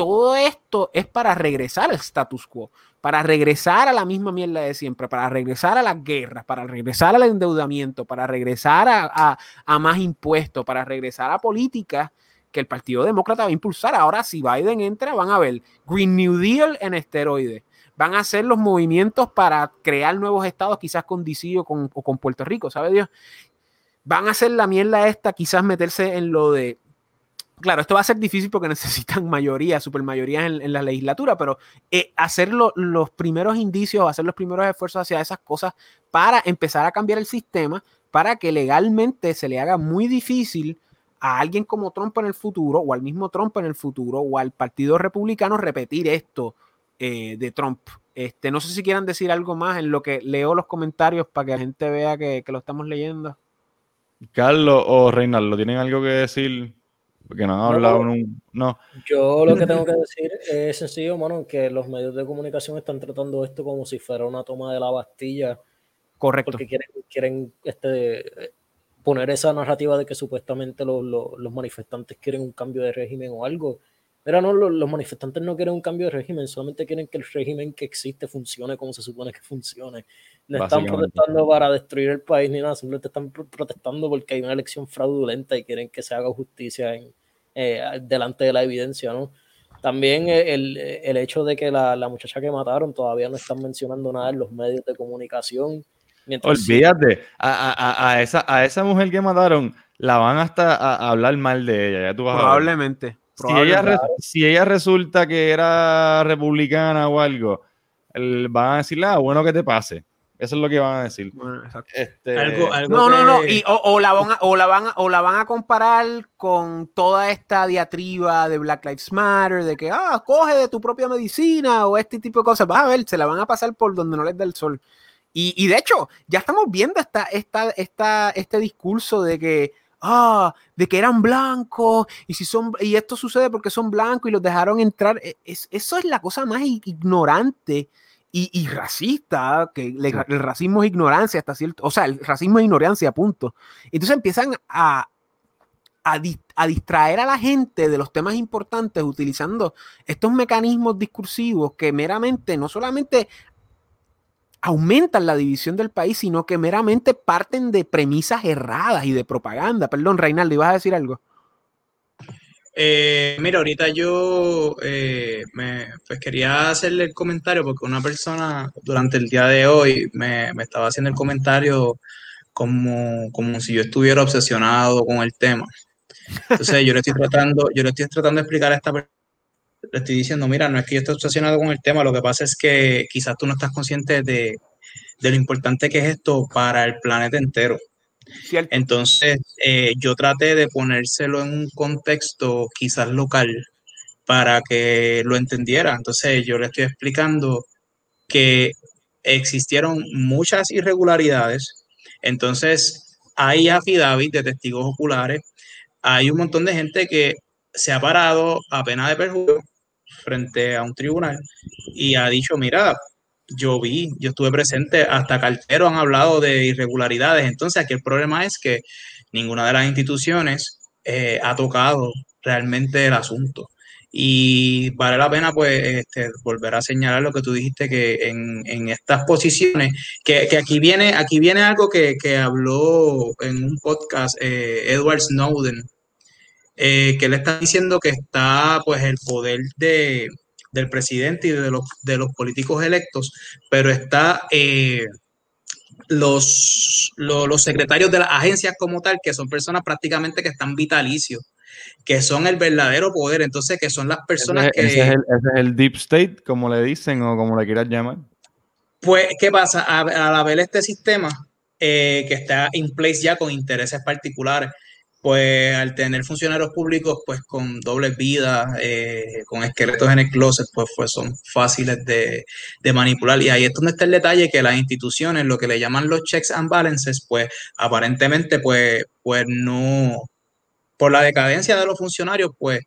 A: todo esto es para regresar al status quo, para regresar a la misma mierda de siempre, para regresar a las guerras, para regresar al endeudamiento, para regresar a, a, más impuestos, para regresar a políticas que el Partido Demócrata va a impulsar. Ahora, si Biden entra, van a ver Green New Deal en esteroides. Van a hacer los movimientos para crear nuevos estados, quizás con DC o con, o con Puerto Rico, ¿sabe Dios? Van a hacer la mierda esta, quizás meterse en lo de claro, esto va a ser difícil porque necesitan mayoría, supermayoría en, en la legislatura, pero eh, hacer lo, los primeros indicios, hacer los primeros esfuerzos hacia esas cosas para empezar a cambiar el sistema, para que legalmente se le haga muy difícil a alguien como Trump en el futuro, o al mismo Trump en el futuro, o al Partido Republicano repetir esto eh, de Trump. Este, no sé si quieran decir algo más en lo que leo los comentarios para que la gente vea que, que lo estamos leyendo.
B: Carlos o Reinaldo, ¿tienen algo que decir? Porque no han hablado no, un, no.
D: Yo lo que tengo que decir es sencillo, mano, que los medios de comunicación están tratando esto como si fuera una toma de la Bastilla.
A: Correcto.
D: Porque quieren, quieren este, poner esa narrativa de que supuestamente los, los, los, manifestantes quieren un cambio de régimen o algo. Pero no, los, los, manifestantes no quieren un cambio de régimen, solamente quieren que el régimen que existe funcione como se supone que funcione. No están protestando para destruir el país ni nada, simplemente están protestando porque hay una elección fraudulenta y quieren que se haga justicia en, eh, delante de la evidencia, ¿no? También el, el hecho de que la, la, muchacha que mataron todavía no están mencionando nada en los medios de comunicación.
B: Olvídate, sí, a, a, a, esa, a esa mujer que mataron la van hasta a, hablar mal de ella. Ya tú vas
A: Probablemente.
B: Si ella, si ella resulta que era republicana o algo, van a decirle, ah, bueno que te pase. Eso es lo que van a decir. Bueno,
A: este... algo, algo no, que... no, no, y, o, o, la van a, o, la van a, o la van a comparar con toda esta diatriba de Black Lives Matter, de que, ah, coge de tu propia medicina o este tipo de cosas. Vas a ver, se la van a pasar por donde no les da el sol. Y, y de hecho, ya estamos viendo esta, esta, esta, este discurso de que, ah, de que eran blancos y si son y esto sucede porque son blancos y los dejaron entrar. E, es, eso es la cosa más ignorante y, y, racista, que le, el racismo es ignorancia hasta cierto, o sea, el racismo es ignorancia, punto. Entonces empiezan a, a, di, a, distraer a la gente de los temas importantes utilizando estos mecanismos discursivos que meramente, no solamente aumentan la división del país, sino que meramente parten de premisas erradas y de propaganda. Perdón, Reinaldo, ¿ibas a decir algo?
C: Eh, mira, ahorita yo eh, me, pues quería hacerle el comentario porque una persona durante el día de hoy me, me estaba haciendo el comentario como, como, si yo estuviera obsesionado con el tema. Entonces yo le estoy tratando, yo le estoy tratando de explicar a esta persona, le estoy diciendo, mira, no es que yo esté obsesionado con el tema, lo que pasa es que quizás tú no estás consciente de, de lo importante que es esto para el planeta entero. Entonces, eh, yo traté de ponérselo en un contexto quizás local para que lo entendiera. Entonces, yo le estoy explicando que existieron muchas irregularidades. Entonces, hay affidavit de testigos oculares hay un montón de gente que se ha parado a pena de perjuicio frente a un tribunal y ha dicho, mira, yo vi, yo estuve presente, hasta cartero han hablado de irregularidades. Entonces aquí el problema es que ninguna de las instituciones eh, ha tocado realmente el asunto. Y vale la pena, pues, este, volver a señalar lo que tú dijiste, que en, estas posiciones, que, aquí, viene, aquí viene algo que, habló en un podcast eh, Edward Snowden, eh, que le está diciendo que está, pues, el poder de, del presidente y de los, de los políticos electos, pero está eh, los, los, secretarios de las agencias como tal, que son personas prácticamente que están vitalicios, que son el verdadero poder, entonces que son las personas que...
B: Ese es, el, ese es el deep state, como le dicen o como le quieras llamar.
C: Pues, ¿qué pasa? Al haber este sistema eh, que está in place ya con intereses particulares, pues al tener funcionarios públicos pues con doble vida, eh, con esqueletos en el closet, pues, pues son fáciles de, manipular. Y ahí es donde está el detalle que las instituciones, lo que le llaman los checks and balances, pues aparentemente pues, pues no, por la decadencia de los funcionarios, pues,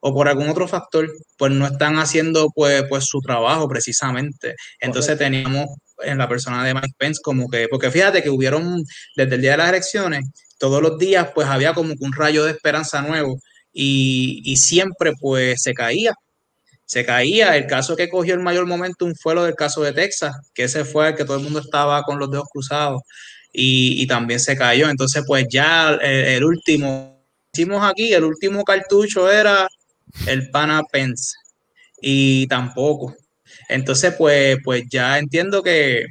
C: o por algún otro factor, pues no están haciendo pues, pues su trabajo precisamente. Entonces teníamos en la persona de Mike Pence como que, porque fíjate que hubieron desde el día de las elecciones, todos los días pues había como un rayo de esperanza nuevo y, siempre pues se caía. Se caía. El caso que cogió el mayor momentum fue lo del caso de Texas, que ese fue el que todo el mundo estaba con los dedos cruzados y, también se cayó. Entonces pues ya el, último, hicimos aquí, el último cartucho era el Pana Pence y tampoco. Entonces pues, pues ya entiendo que,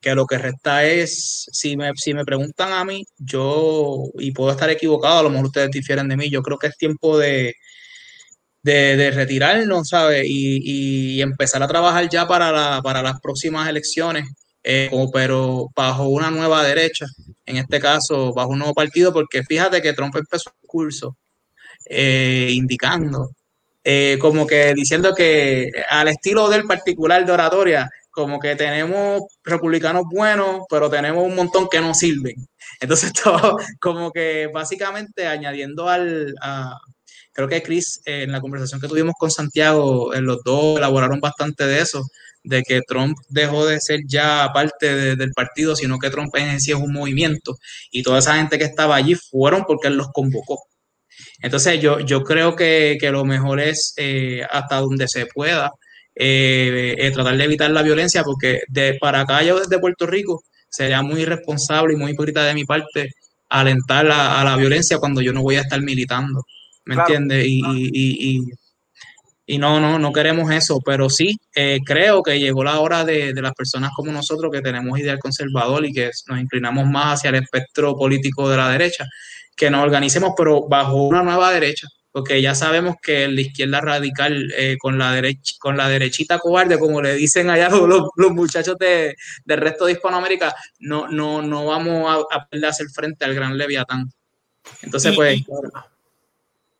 C: que lo que resta es, si me, si me preguntan a mí, yo, y puedo estar equivocado, a lo mejor ustedes difieren de mí, yo creo que es tiempo de, de, retirarnos, ¿sabes? Y, empezar a trabajar ya para, las próximas elecciones, eh, pero bajo una nueva derecha, en este caso, bajo un nuevo partido, porque fíjate que Trump empezó el curso eh, indicando, eh, como que diciendo que al estilo del particular de oratoria, como que tenemos republicanos buenos, pero tenemos un montón que no sirven. Entonces, todo, como que básicamente añadiendo al, creo que Chris, en la conversación que tuvimos con Santiago, en los dos elaboraron bastante de eso, de que Trump dejó de ser ya parte del partido, sino que Trump en sí es un movimiento y toda esa gente que estaba allí fueron porque él los convocó. Entonces yo, yo creo que, que lo mejor es eh, hasta donde se pueda eh, eh, tratar de evitar la violencia, porque de para acá yo desde Puerto Rico sería muy irresponsable y muy hipócrita de mi parte alentar a, la violencia cuando yo no voy a estar militando, ¿me entiendes? Y, y, no, no, no queremos eso, pero sí eh, creo que llegó la hora de, de, las personas como nosotros que tenemos ideal conservador y que nos inclinamos más hacia el espectro político de la derecha, que nos organicemos, pero bajo una nueva derecha, porque ya sabemos que la izquierda radical eh, con, la derecha, con la derechita cobarde, como le dicen allá los, los muchachos de, del resto de Hispanoamérica, no, no, no vamos a, a hacer frente al gran Leviatán. Entonces, pues...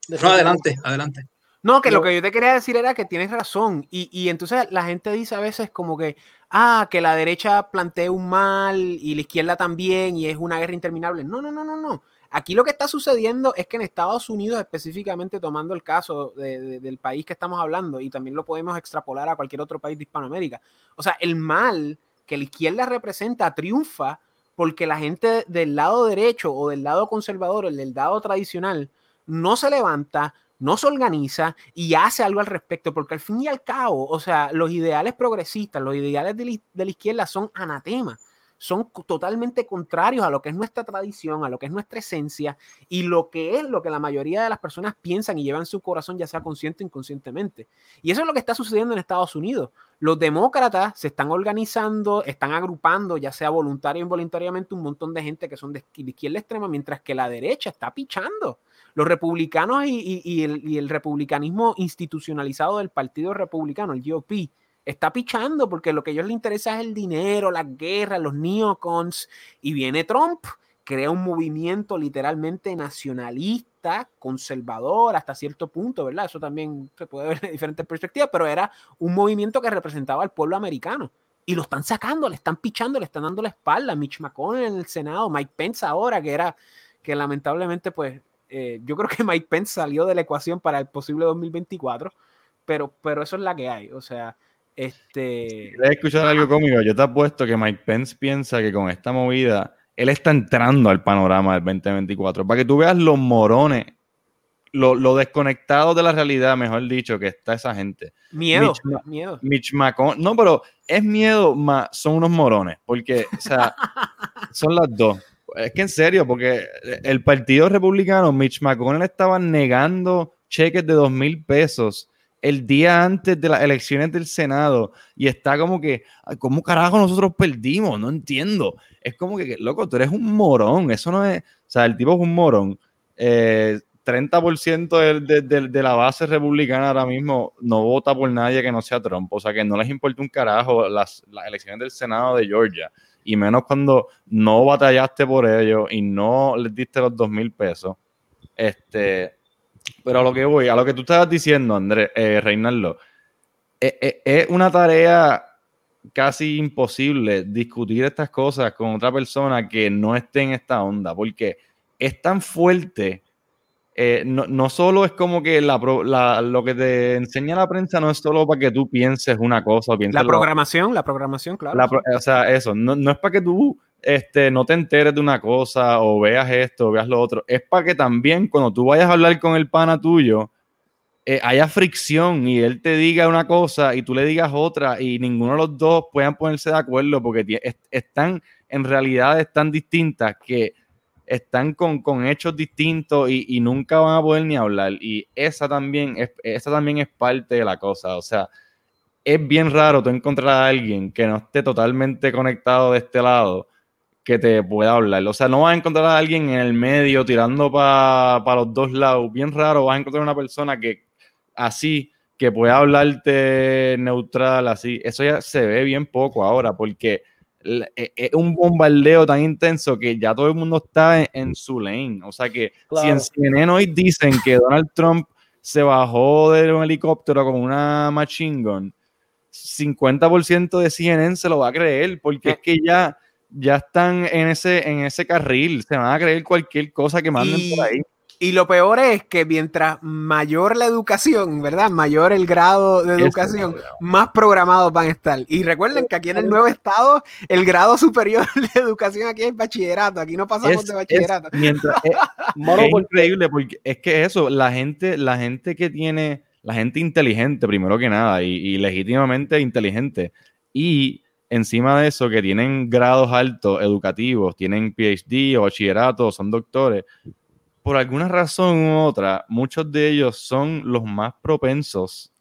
C: no, adelante, adelante.
A: No, que lo que yo te quería decir era que tienes razón. Y, y, entonces la gente dice a veces como que, ah, que la derecha plantea un mal y la izquierda también y es una guerra interminable. No, no, no, no, no. Aquí lo que está sucediendo es que en Estados Unidos, específicamente tomando el caso del país que estamos hablando, y también lo podemos extrapolar a cualquier otro país de Hispanoamérica, o sea, el mal que la izquierda representa triunfa porque la gente del lado derecho o del lado conservador, el del lado tradicional, no se levanta, no se organiza y hace algo al respecto, porque al fin y al cabo, o sea, los ideales progresistas, los ideales de la, izquierda son anatemas son totalmente contrarios a lo que es nuestra tradición, a lo que es nuestra esencia y lo que es lo que la mayoría de las personas piensan y llevan en su corazón, ya sea consciente o inconscientemente. Y eso es lo que está sucediendo en Estados Unidos. Los demócratas se están organizando, están agrupando, ya sea voluntario o involuntariamente, un montón de gente que son de izquierda extrema, mientras que la derecha está pichando. Los republicanos y, el, y el republicanismo institucionalizado del Partido Republicano, el GOP, está pichando porque lo que a ellos les interesa es el dinero, la guerra, los neocons. Y viene Trump, crea un movimiento literalmente nacionalista, conservador hasta cierto punto, ¿verdad? Eso también se puede ver de diferentes perspectivas, pero era un movimiento que representaba al pueblo americano. Y lo están sacando, le están pichando, le están dando la espalda. Mitch McConnell en el Senado, Mike Pence ahora, que era, que lamentablemente, pues, Eh, yo creo que Mike Pence salió de la ecuación para el posible 2024, pero, pero eso es la que hay. O sea, este.
B: ¿Quieres escuchar algo cómico? Yo te apuesto que Mike Pence piensa que con esta movida él está entrando al panorama del 2024. Para que tú veas los morones, lo, lo desconectado de la realidad, mejor dicho, que está esa gente.
A: Miedo,
B: Mitch,
A: miedo.
B: Mitch McConnell. No, pero es miedo, más son unos morones. Porque, o sea, son las dos. Es que en serio, porque el Partido Republicano, Mitch McConnell estaba negando cheques de dos mil pesos el día antes de las elecciones del Senado y está como que, ¿cómo carajo nosotros perdimos? No entiendo. Es como que, loco, tú eres un morón. Eso no es, o sea, el tipo es un morón. Eh, 30% de, de, de, de, la base republicana ahora mismo no vota por nadie que no sea Trump. O sea, que no les importa un carajo las, las elecciones del Senado de Georgia. Y menos cuando no batallaste por ello y no les diste los dos mil pesos. Este, pero a lo que voy, a lo que tú estabas diciendo, Andrés, eh, Reinaldo, es, es, es, una tarea casi imposible discutir estas cosas con otra persona que no esté en esta onda, porque es tan fuerte. Eh, no, no, solo es como que la, la, lo que te enseña la prensa no es solo para que tú pienses una cosa. O pienses
A: la programación, lo, la programación, claro.
B: La, o sea, eso, no, no es para que tú este, no te enteres de una cosa o veas esto o veas lo otro. Es para que también cuando tú vayas a hablar con el pana tuyo, eh, haya fricción y él te diga una cosa y tú le digas otra y ninguno de los dos puedan ponerse de acuerdo porque est están en realidades tan distintas que están con, con hechos distintos y, y, nunca van a poder ni hablar. Y esa también, es, esa también es parte de la cosa. O sea, es bien raro tú encontrar a alguien que no esté totalmente conectado de este lado que te pueda hablar. O sea, no vas a encontrar a alguien en el medio tirando para pa los dos lados. Bien raro, vas a encontrar una persona que así, que pueda hablarte neutral, así. Eso ya se ve bien poco ahora, porque es un bombardeo tan intenso que ya todo el mundo está en, en su lane. O sea que claro. si en CNN hoy dicen que Donald Trump se bajó de un helicóptero con una machine gun, 50% de CNN se lo va a creer, porque es que ya ya están en ese, en ese carril, se van a creer cualquier cosa que manden
A: y,
B: por ahí.
A: Y lo peor es que mientras mayor la educación, ¿verdad? Mayor el grado de educación, Eso, más programados van a estar. Y recuerden que aquí en el nuevo estado, el grado superior de educación aquí es bachillerato, aquí no pasamos
B: es,
A: de bachillerato.
B: Es, mientras, es, es increíble porque es que eso, la gente, la gente que tiene, la gente inteligente, primero que nada, y, y legítimamente inteligente, y encima de eso, que tienen grados altos educativos, tienen PhD o bachillerato, son doctores, por alguna razón u otra, muchos de ellos son los más propensos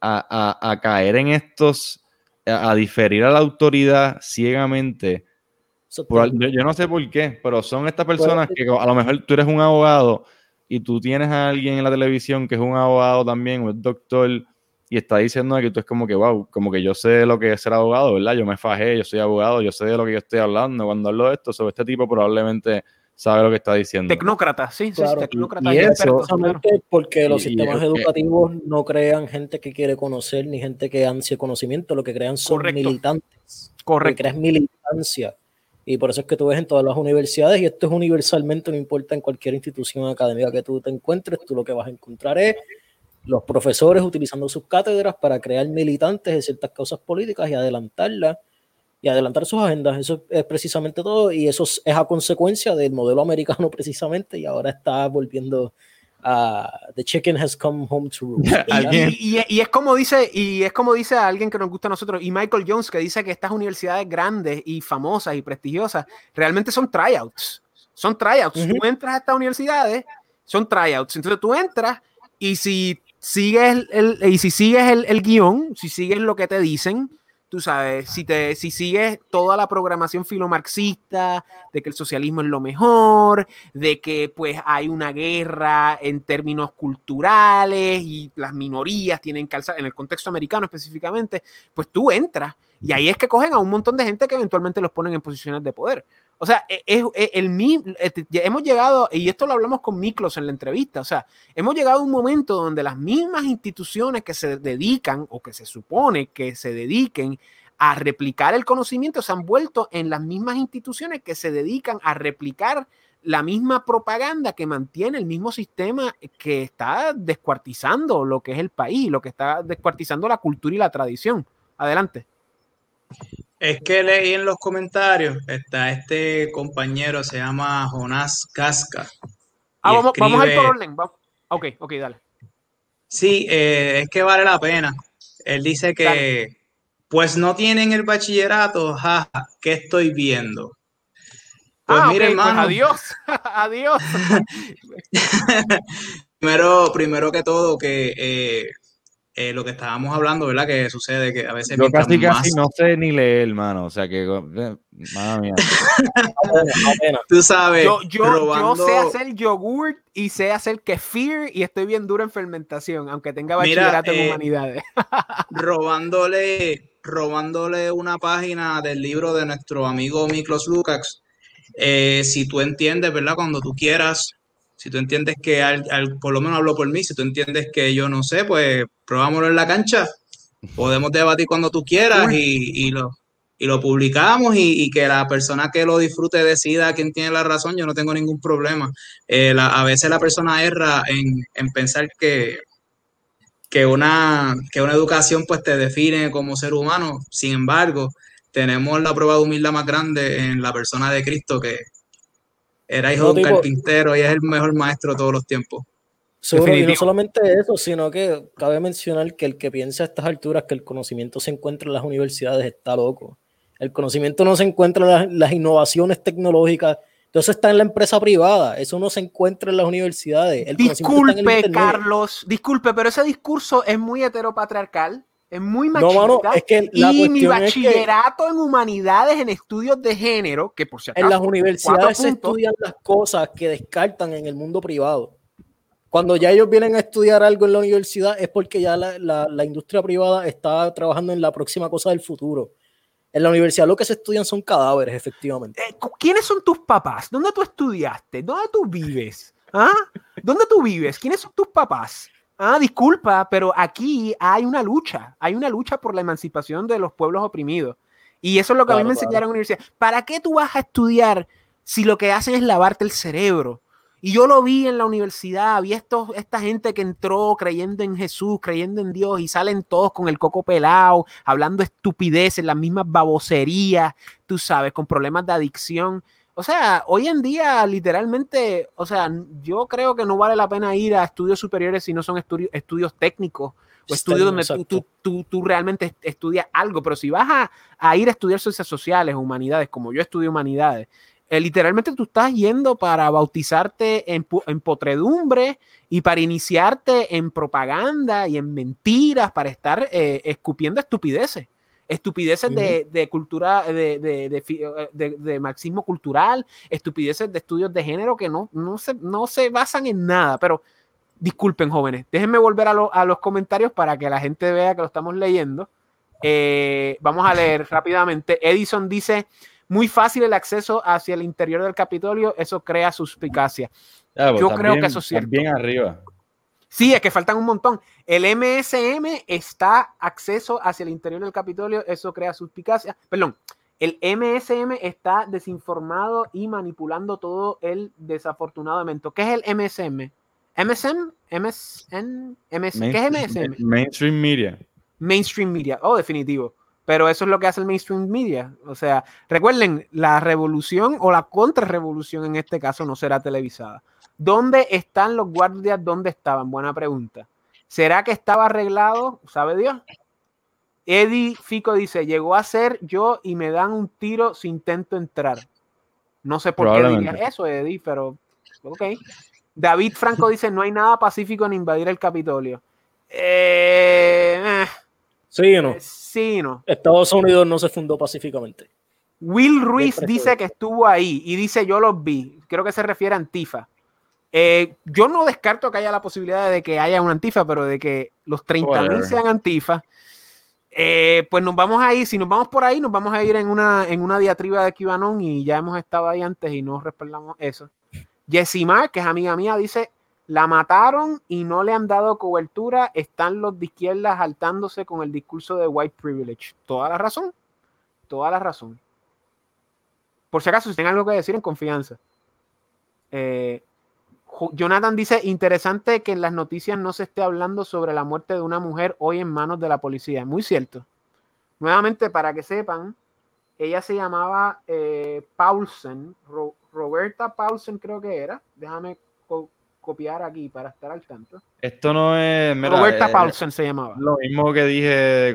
B: a, a, a caer en estos, a, a, diferir a la autoridad ciegamente. Por, yo, yo, no sé por qué, pero son estas personas que a lo mejor tú eres un abogado y tú tienes a alguien en la televisión que es un abogado también o es doctor y está diciendo que tú es como que, wow, como que yo sé lo que es ser abogado, ¿verdad? Yo me fajé, yo soy abogado, yo sé de lo que yo estoy hablando. Cuando hablo de esto, sobre este tipo probablemente sabe lo que está diciendo.
A: Tecnócrata, sí,
D: claro.
A: sí, tecnócrata.
D: Y, y eso, porque los y, sistemas y, educativos eh, no crean gente que quiere conocer ni gente que ansie conocimiento, lo que crean son
A: correcto.
D: militantes.
A: Correcto.
D: Que crean militancia. Y por eso es que tú ves en todas las universidades, y esto es universalmente, no importa en cualquier institución académica que tú te encuentres, tú lo que vas a encontrar es los profesores utilizando sus cátedras para crear militantes de ciertas causas políticas y adelantarlas y adelantar sus agendas. Eso es precisamente todo y eso es a consecuencia del modelo americano precisamente y ahora está volviendo a The Chicken has come home to roost.
A: y, y, y, es como dice y es como dice alguien que nos gusta a nosotros y Michael Jones que dice que estas universidades grandes y famosas y prestigiosas realmente son tryouts. Son tryouts. Uh -huh. Tú entras a estas universidades, son tryouts. Entonces tú entras y si sigues el, el, y si sigues el, el, guion, si sigues lo que te dicen, tú sabes, si, te, si sigues toda la programación filomarxista, de que el socialismo es lo mejor, de que pues hay una guerra en términos culturales y las minorías tienen que alzar, en el contexto americano específicamente, pues tú entras y ahí es que cogen a un montón de gente que eventualmente los ponen en posiciones de poder. O sea, es, es el mismo, hemos llegado, y esto lo hablamos con Miklos en la entrevista, o sea, hemos llegado a un momento donde las mismas instituciones que se dedican o que se supone que se dediquen a replicar el conocimiento se han vuelto en las mismas instituciones que se dedican a replicar la misma propaganda que mantiene el mismo sistema que está descuartizando lo que es el país, lo que está descuartizando la cultura y la tradición. Adelante.
C: Es que leí en los comentarios, está este compañero, se llama Jonás Casca.
A: Ah, vamos, vamos a ir por orden. Ok, ok, dale.
C: Sí, eh, es que vale la pena. Él dice que, pues no tienen el bachillerato, jaja, ¿qué estoy viendo?
A: Pues ah, mire, pues adiós, adiós.
C: primero, primero que todo, que eh, eh, lo que estábamos hablando, ¿verdad? Que sucede que a veces.
B: Yo casi casi no sé ni leer, hermano. O sea que. Eh, madre mía.
C: Tú sabes.
A: Yo, yo, sé hacer yogur y sé hacer kefir y estoy bien duro en fermentación, aunque tenga bachillerato en eh, humanidades.
C: robándole, robándole una página del libro de nuestro amigo Miklos Lukács. si tú entiendes, ¿verdad? Cuando tú quieras si tú entiendes que, al, por lo menos hablo por mí, si tú entiendes que yo no sé, pues probámoslo en la cancha. Podemos debatir cuando tú quieras y, lo, y lo publicamos y, que la persona que lo disfrute decida quién tiene la razón, yo no tengo ningún problema. Eh, a veces la persona erra en, pensar que, que, una, que una educación pues te define como ser humano. Sin embargo, tenemos la prueba de humildad más grande en la persona de Cristo que, era hijo de un carpintero y es el mejor maestro de todos los tiempos.
D: y no solamente eso, sino que cabe mencionar que el que piensa a estas alturas que el conocimiento se encuentra en las universidades está loco. El conocimiento no se encuentra en las, innovaciones tecnológicas, entonces está en la empresa privada, eso no se encuentra en las universidades.
A: disculpe, Carlos, disculpe, pero ese discurso es muy heteropatriarcal es muy machista. No, es que y mi bachillerato en humanidades, en estudios de género, que por si
D: acaso, En las universidades se estudian las cosas que descartan en el mundo privado. Cuando ya ellos vienen a estudiar algo en la universidad es porque ya la, la, industria privada está trabajando en la próxima cosa del futuro. En la universidad lo que se estudian son cadáveres, efectivamente.
A: Eh, ¿Quiénes son tus papás? ¿Dónde tú estudiaste? ¿Dónde tú vives? ¿Ah? ¿Dónde tú vives? ¿Quiénes son tus papás? Ah, disculpa, pero aquí hay una lucha, hay una lucha por la emancipación de los pueblos oprimidos. Y eso es lo que a mí me enseñaron en la universidad. ¿Para qué tú vas a estudiar si lo que hacen es lavarte el cerebro? Y yo lo vi en la universidad, vi estos, esta gente que entró creyendo en Jesús, creyendo en Dios y salen todos con el coco pelado, hablando estupideces, las mismas baboserías, tú sabes, con problemas de adicción. O sea, hoy en día, literalmente, o sea, yo creo que no vale la pena ir a estudios superiores si no son estudios técnicos o estudios donde tú, realmente estudias algo. Pero si vas a, ir a estudiar ciencias sociales o humanidades, como yo estudio humanidades, eh, literalmente tú estás yendo para bautizarte en, en potredumbre y para iniciarte en propaganda y en mentiras, para estar eh, escupiendo estupideces estupideces de, cultura, de, marxismo cultural, estupideces de estudios de género que no, no, se, no se basan en nada. Pero disculpen, jóvenes, déjenme volver a, los comentarios para que la gente vea que lo estamos leyendo. Eh, vamos a leer rápidamente. Edison dice, muy fácil el acceso hacia el interior del Capitolio, eso crea suspicacia.
B: Pues Yo creo que eso es cierto. Bien arriba.
A: Sí, es que faltan un montón. El MSM está acceso hacia el interior del Capitolio, eso crea suspicacia. Perdón, el MSM está desinformado y manipulando todo el desafortunado evento. ¿Qué es el MSM? MSM, MSN, MS, ¿qué es MSM?
B: Mainstream Media.
A: Mainstream Media, oh, definitivo. Pero eso es lo que hace el mainstream media. O sea, recuerden, la revolución o la contrarrevolución en este caso no será televisada. ¿Dónde están los guardias? ¿Dónde estaban? Buena pregunta. ¿Será que estaba arreglado? ¿Sabe Dios? Eddie Fico dice, llegó a ser yo y me dan un tiro si intento entrar. No sé por qué dirías eso, Eddie, pero ok. David Franco dice, no hay nada pacífico en invadir el Capitolio. Eh,
D: eh. sí o no.
A: sí no.
D: Estados Unidos no se fundó pacíficamente.
A: Will Ruiz dice que estuvo ahí y dice yo los vi. Creo que se refiere a Antifa. Eh, yo no descarto que haya la posibilidad de que haya un antifa, pero de que los 30.000 sean antifa, eh, pues nos vamos a ir, si nos vamos por ahí, nos vamos a ir en una, en una diatriba de Kibanon y ya hemos estado ahí antes y no respaldamos eso. Yesimar, que es amiga mía, dice, la mataron y no le han dado cobertura, están los de izquierda saltándose con el discurso de white privilege. Toda la razón, toda la razón. Por si acaso, si tienen algo que decir en confianza. Eh, Jonathan dice, interesante que en las noticias no se esté hablando sobre la muerte de una mujer hoy en manos de la policía. Muy cierto. Nuevamente, para que sepan, ella se llamaba eh, Paulsen, Roberta Paulsen creo que era. Déjame copiar aquí para estar al tanto.
B: Esto no es...
A: Roberta eh, Paulsen se llamaba.
B: Lo mismo que dije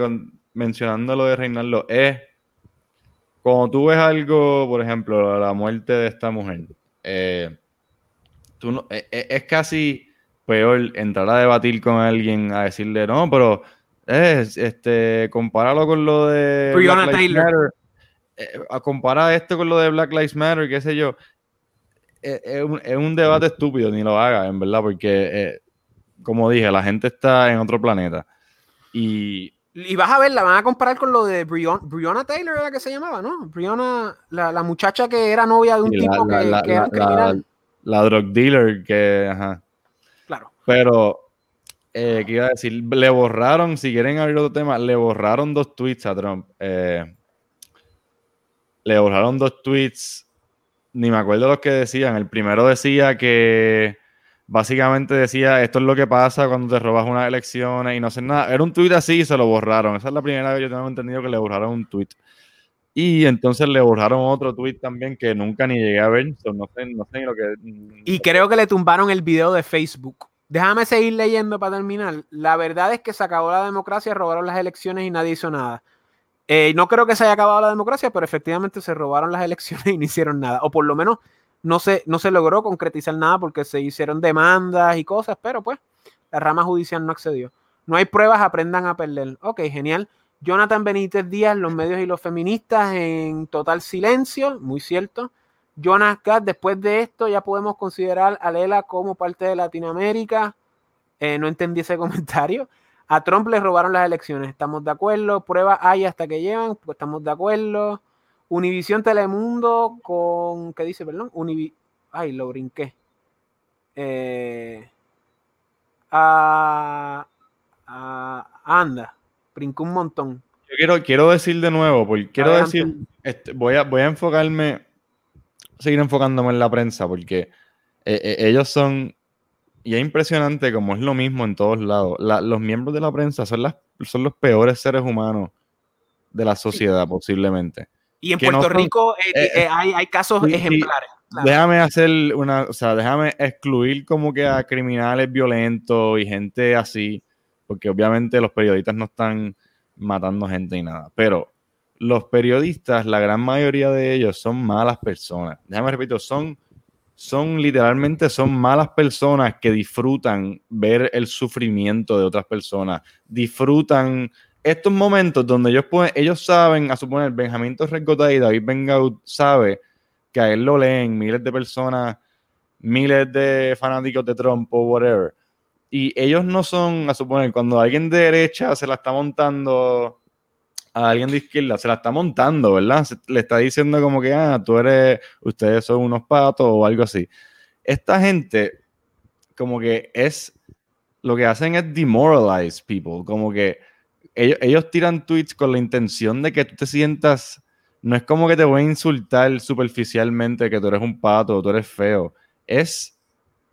B: mencionando lo de Reinaldo, es cuando tú ves algo, por ejemplo, la muerte de esta mujer, eh, tú e, e, es, casi peor entrar a debatir con alguien, a decirle, no, pero es, este, compáralo con lo de
A: Black Lives Matter,
B: eh, a comparar esto con lo de Black Lives Matter, qué sé yo, eh, es, un, debate estúpido, ni lo haga, en verdad, porque, como dije, la gente está en otro planeta. Y
A: y vas a ver, la van a comparar con lo de Brianna Taylor, era que se llamaba, ¿no? Brianna, la, muchacha que era novia de un tipo que, era un criminal.
B: La, drug dealer que, ajá.
A: Claro.
B: Pero, eh, ¿qué iba a decir? Le borraron, si quieren abrir otro tema, le borraron dos tweets a Trump. Eh, le borraron dos tweets, ni me acuerdo los que decían. El primero decía que básicamente decía, esto es lo que pasa cuando te robas unas elecciones y no haces nada. Era un tweet así y se lo borraron. Esa es la primera vez que yo tengo entendido que le borraron un tweet. Y entonces le borraron otro tweet también que nunca ni llegué a ver. no, sé, no sé ni lo que...
A: Y creo que le tumbaron el video de Facebook. Déjame seguir leyendo para terminar. La verdad es que se acabó la democracia, robaron las elecciones y nadie hizo nada. Eh, no creo que se haya acabado la democracia, pero efectivamente se robaron las elecciones y no hicieron nada. O por lo menos no se, no se logró concretizar nada porque se hicieron demandas y cosas, pero pues la rama judicial no accedió. No hay pruebas, aprendan a perder. Ok, genial. Jonathan Benítez Díaz, los medios y los feministas en total silencio, muy cierto. Jonas Gat, después de esto ya podemos considerar a Lela como parte de Latinoamérica. Eh, no entendí ese comentario. A Trump le robaron las elecciones, estamos de acuerdo. Pruebas hay hasta que llevan, pues estamos de acuerdo. Univisión Telemundo con. ¿Qué dice, perdón? Univi Ay, lo brinqué. Eh, anda, brincó un montón.
B: Yo quiero, quiero decir de nuevo, porque quiero decir, este, voy, a, voy a enfocarme, seguir enfocándome en la prensa, porque eh, eh, ellos son, y es impresionante como es lo mismo en todos lados. los miembros de la prensa son, las, son los peores seres humanos de la sociedad, posiblemente.
A: Y en Puerto Rico eh, eh, eh, hay, casos ejemplares.
B: Déjame hacer una, o sea, déjame excluir como que a criminales violentos y gente así, porque obviamente los periodistas no están matando gente ni nada, pero los periodistas, la gran mayoría de ellos son malas personas. Déjame repetir, son, son literalmente son malas personas que disfrutan ver el sufrimiento de otras personas, disfrutan estos momentos donde ellos, pueden, ellos saben, a suponer, Benjamín Torres y David Bengaud sabe que a él lo leen miles de personas, miles de fanáticos de Trump o whatever. Y ellos no son, a suponer, cuando alguien de derecha se la está montando a alguien de izquierda, se la está montando, ¿verdad? le está diciendo como que, ah, tú eres, ustedes son unos patos o algo así. Esta gente, como que es, lo que hacen es demoralize people, como que ellos, tiran tweets con la intención de que tú te sientas, no es como que te voy a insultar superficialmente que tú eres un pato o tú eres feo, es,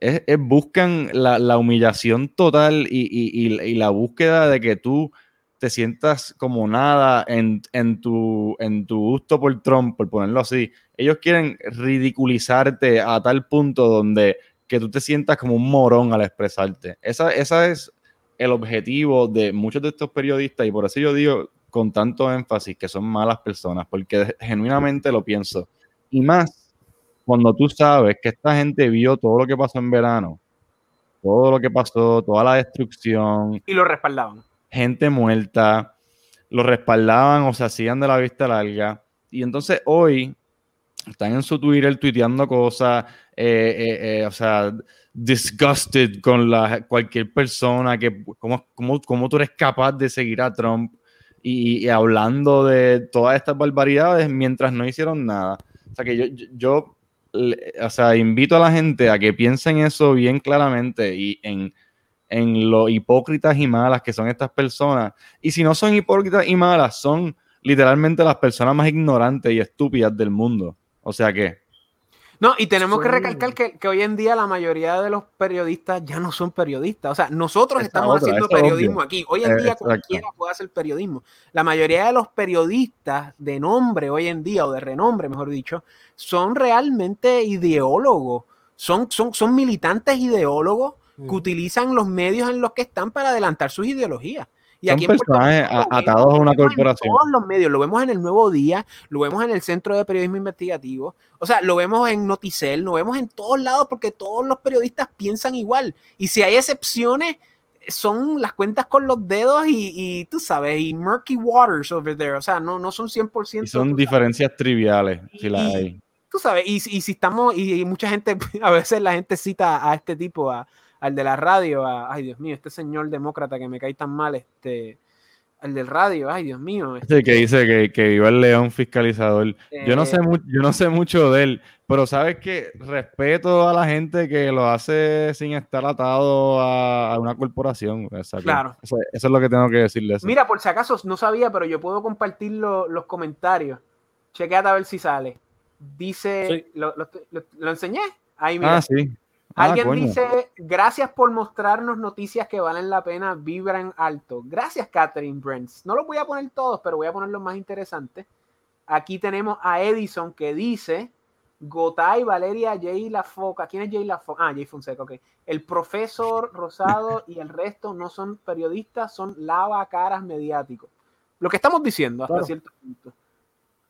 B: es, buscan la, humillación total y, la búsqueda de que tú te sientas como nada en, tu, en tu gusto por Trump, por ponerlo así. Ellos quieren ridiculizarte a tal punto donde que tú te sientas como un morón al expresarte. Esa, esa es el objetivo de muchos de estos periodistas, y por eso yo digo con tanto énfasis que son malas personas, porque genuinamente lo pienso. Y más cuando tú sabes que esta gente vio todo lo que pasó en verano, todo lo que pasó, toda la destrucción.
A: Y lo respaldaban.
B: Gente muerta, lo respaldaban o se hacían de la vista larga. Y entonces hoy están en su Twitter tuiteando cosas, eh, eh, eh, o sea, disgusted con la, cualquier persona, que cómo, cómo, tú eres capaz de seguir a Trump y, hablando de todas estas barbaridades mientras no hicieron nada. O sea, que yo, yo, o sea, invito a la gente a que piensen eso bien claramente y en, en lo hipócritas y malas que son estas personas. Y si no son hipócritas y malas, son literalmente las personas más ignorantes y estúpidas del mundo. O sea que
A: No, y tenemos que recalcar que, que hoy en día la mayoría de los periodistas ya no son periodistas. O sea, nosotros estamos
B: otra,
A: haciendo periodismo
B: obvio.
A: aquí. Hoy en
B: Eh,
A: día
B: exacto.
A: cualquiera puede hacer periodismo. La mayoría de los periodistas de nombre hoy en día, o de renombre, mejor dicho, son realmente ideólogos. Son, son, son militantes ideólogos que
D: Ujú.
A: utilizan los medios en los que están para adelantar sus ideologías. Y
B: Son
A: aquí
B: personajes
A: Rico
B: atados a una
A: vemos en
B: corporación.
A: todos los medios, lo vemos en el Nuevo Día, lo vemos en el Centro de Periodismo Investigativo, o sea, lo vemos en Noticel, lo vemos en todos lados porque todos los periodistas piensan igual. Y si hay excepciones, son las cuentas con los dedos y, y tú sabes, y murky waters over there, o sea, no, no son 100%.
B: Y son diferencias triviales, si las hay.
A: tú sabes, y, y si estamos, y, y mucha gente, a veces la gente cita a este tipo, a, al de la radio, a, ay Dios mío, este señor demócrata que me cae tan mal, este, al del radio, ay Dios mío, este,
B: Sí, que dice que, que viva el león fiscalizador. Yo no sé
A: eh,
B: mu- yo no sé mucho de él, pero sabes que respeto a la gente que lo hace sin estar atado a, a una corporación. o sea,
A: Claro.
B: Eso, eso es lo que tengo que decirle. Eso.
A: Mira, por si acaso no sabía, pero yo puedo compartir lo- los comentarios. Chequeate a ver si sale. Dice,
D: Sí.
A: lo, lo- lo- lo enseñé. Ahí mira.
B: ah, sí. Ah,
A: Alguien dice, gracias por mostrarnos noticias que valen la pena, vibran alto. Gracias, Catherine Brents. No los voy a poner todos, pero voy a poner los más interesantes. Aquí tenemos a Edison que dice, Gotay, Valeria, Jay La Foca. ¿Quién es Jay La Foca? Ah, Jay Fonseca, ok. El profesor Rosado y el resto no son periodistas, son lava caras mediáticos. Lo que estamos diciendo hasta
D: Claro.
A: cierto punto.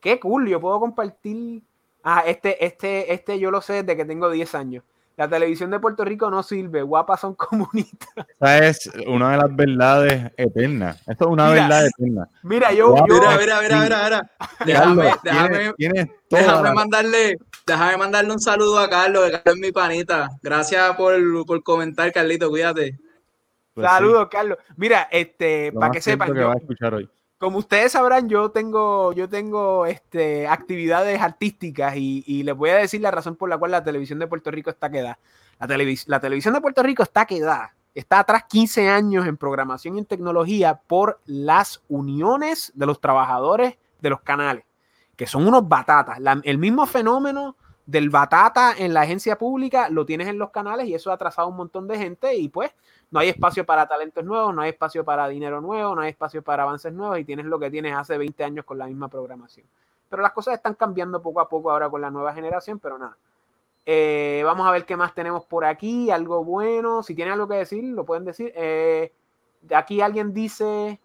A: Qué cool, yo puedo compartir. Ah, este, este, este yo lo sé desde que tengo 10 años. La televisión de Puerto Rico no sirve, guapas son comunistas.
B: Esa es una de las verdades eternas. Esto es una
A: Mira,
B: verdad eterna.
A: Mira, yo,
C: Mira, mira, mira, mira, mira. Déjame,
B: Carlos,
C: déjame,
B: tienes, tienes toda
C: déjame mandarle, déjame mandarle un saludo a Carlos, que Carlos es mi panita. Gracias por, por comentar, Carlito, cuídate.
B: pues sí,
A: saludos, Carlos. Mira, este,
B: lo
A: para que sepan,
B: que
A: yo-
B: va a escuchar hoy.
A: Como ustedes sabrán, yo tengo, yo tengo este, actividades artísticas y, les voy a decir la razón por la cual la televisión de Puerto Rico está quedada. La, televis- la televisión de Puerto Rico está quedada. Está atrás 15 años en programación y en tecnología por las uniones de los trabajadores de los canales, que son unos batatas. El mismo fenómeno del batata en la agencia pública lo tienes en los canales y eso ha atrasado un montón de gente y pues no hay espacio para talentos nuevos, no hay espacio para dinero nuevo, no hay espacio para avances nuevos y tienes lo que tienes hace 20 años con la misma programación. Pero las cosas están cambiando poco a poco ahora con la nueva generación, pero nada. Eh, vamos a ver qué más tenemos por aquí, algo bueno. Si tienen algo que decir, lo pueden decir. Eh, aquí alguien dice,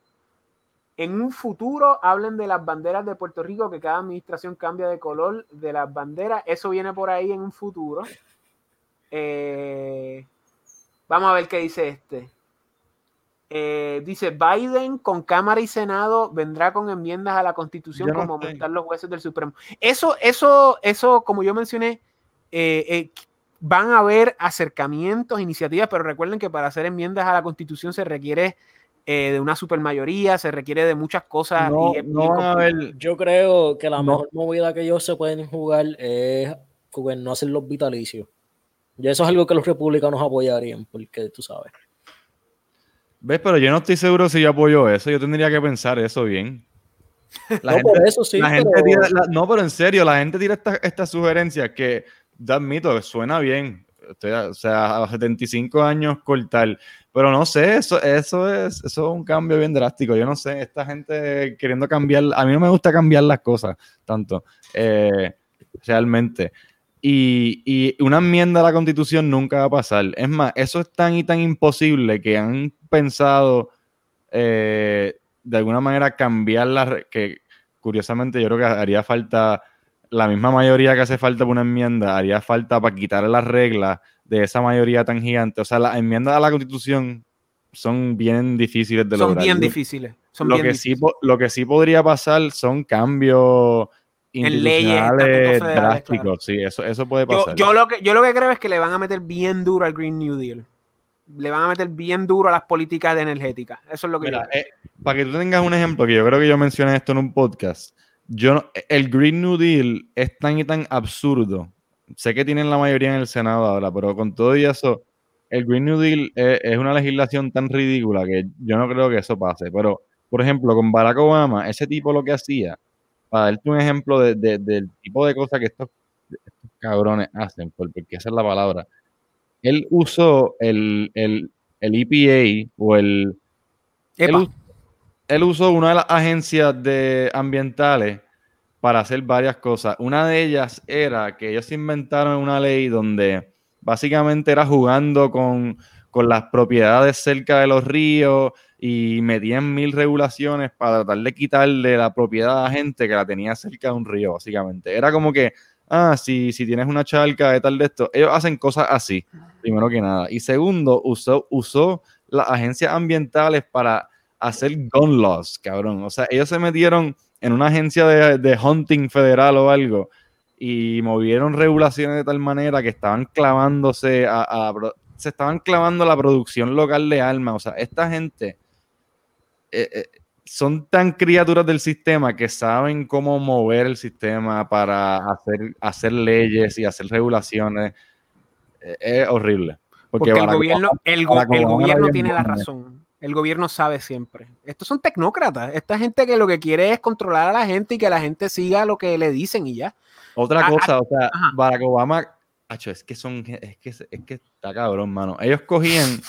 A: en un futuro hablen de las banderas de Puerto Rico, que cada administración cambia de color de las banderas. Eso viene por ahí en un futuro. Eh, vamos a ver qué dice este. Eh, dice Biden con Cámara y Senado vendrá con enmiendas a la Constitución
B: no
A: como aumentar los jueces del Supremo. Eso, eso, eso, como yo mencioné, eh, van a haber acercamientos, iniciativas, pero recuerden que para hacer enmiendas a la Constitución se requiere eh, de una supermayoría, se requiere de muchas cosas.
B: No,
A: y
B: no a haber
D: Yo creo que la
B: No.
D: mejor movida que ellos se pueden jugar es no hacer los vitalicios. Y eso es algo que los republicanos apoyarían, porque tú sabes.
B: ¿Ves? Pero yo no estoy seguro si yo apoyo eso. Yo tendría que pensar eso bien. La
D: no,
B: gente,
D: por eso sí,
B: la gente
D: pero-
B: tira- la- no, pero en serio, la gente tira estas esta sugerencias que, yo admito, que suena bien. O sea, a 75 años cortar. Pero no sé, eso, es, eso es un cambio bien drástico. Yo no sé, esta gente queriendo cambiar. A mí no me gusta cambiar las cosas tanto, eh, realmente. Y, y una enmienda a la constitución nunca va a pasar. Es más, eso es tan y tan imposible que han pensado eh, de alguna manera cambiar la re- que curiosamente yo creo que haría falta la misma mayoría que hace falta para una enmienda, haría falta para quitar las reglas de esa mayoría tan gigante. O sea, las enmiendas a la constitución son bien difíciles de
A: Son
B: lograr.
A: bien difíciles. Son
B: lo,
A: bien
B: que sí,
A: difíciles.
B: po- lo que sí podría pasar son cambios
A: En leyes,
B: drásticos.
A: claro.
B: Sí, eso, eso puede
A: Yo,
B: pasar.
A: yo lo que, yo lo que creo es que le van a meter bien duro al Green New Deal. Le van a meter bien duro a las políticas de energética. Eso es lo que
B: Mira,
A: yo creo.
B: eh, para que tú tengas un ejemplo, que yo creo que yo mencioné esto en un podcast, yo no- el Green New Deal es tan y tan absurdo. Sé que tienen la mayoría en el Senado ahora, pero con todo y eso, el Green New Deal es, es una legislación tan ridícula que yo no creo que eso pase. Pero, por ejemplo, con Barack Obama, ese tipo lo que hacía, para darte un ejemplo de- de- del tipo de cosas que estos, estos cabrones hacen, porque esa es la palabra. Él usó el, el, el EPA o el... Él usó una de las agencias de ambientales para hacer varias cosas. Una de ellas era que ellos inventaron una ley donde básicamente era jugando con, con las propiedades cerca de los ríos y metían mil regulaciones para tratar de quitarle la propiedad a gente que la tenía cerca de un río, básicamente. Era como que, ah, si, si tienes una charca de tal de esto, ellos hacen cosas así, primero que nada. Y segundo, usó, usó las agencias ambientales para hacer gun laws, cabrón. O sea, ellos se metieron en una agencia de, de hunting federal o algo y movieron regulaciones de tal manera que estaban clavándose a, se estaban clavando a la producción local de armas. O sea, esta gente eh, eh, son tan criaturas del sistema que saben cómo mover el sistema para hacer, hacer leyes y hacer regulaciones. Eh, es horrible.
A: Porque el gobierno, el, go- gobierno tiene la razón. El gobierno sabe siempre. Estos son tecnócratas. Esta gente que lo que quiere es controlar a la gente y que la gente siga lo que le dicen y ya.
B: Otra
A: Ah,
B: cosa, o sea,
A: ajá.
B: Barack Obama, es que son, es que, es que está cabrón, mano. Ellos cogían,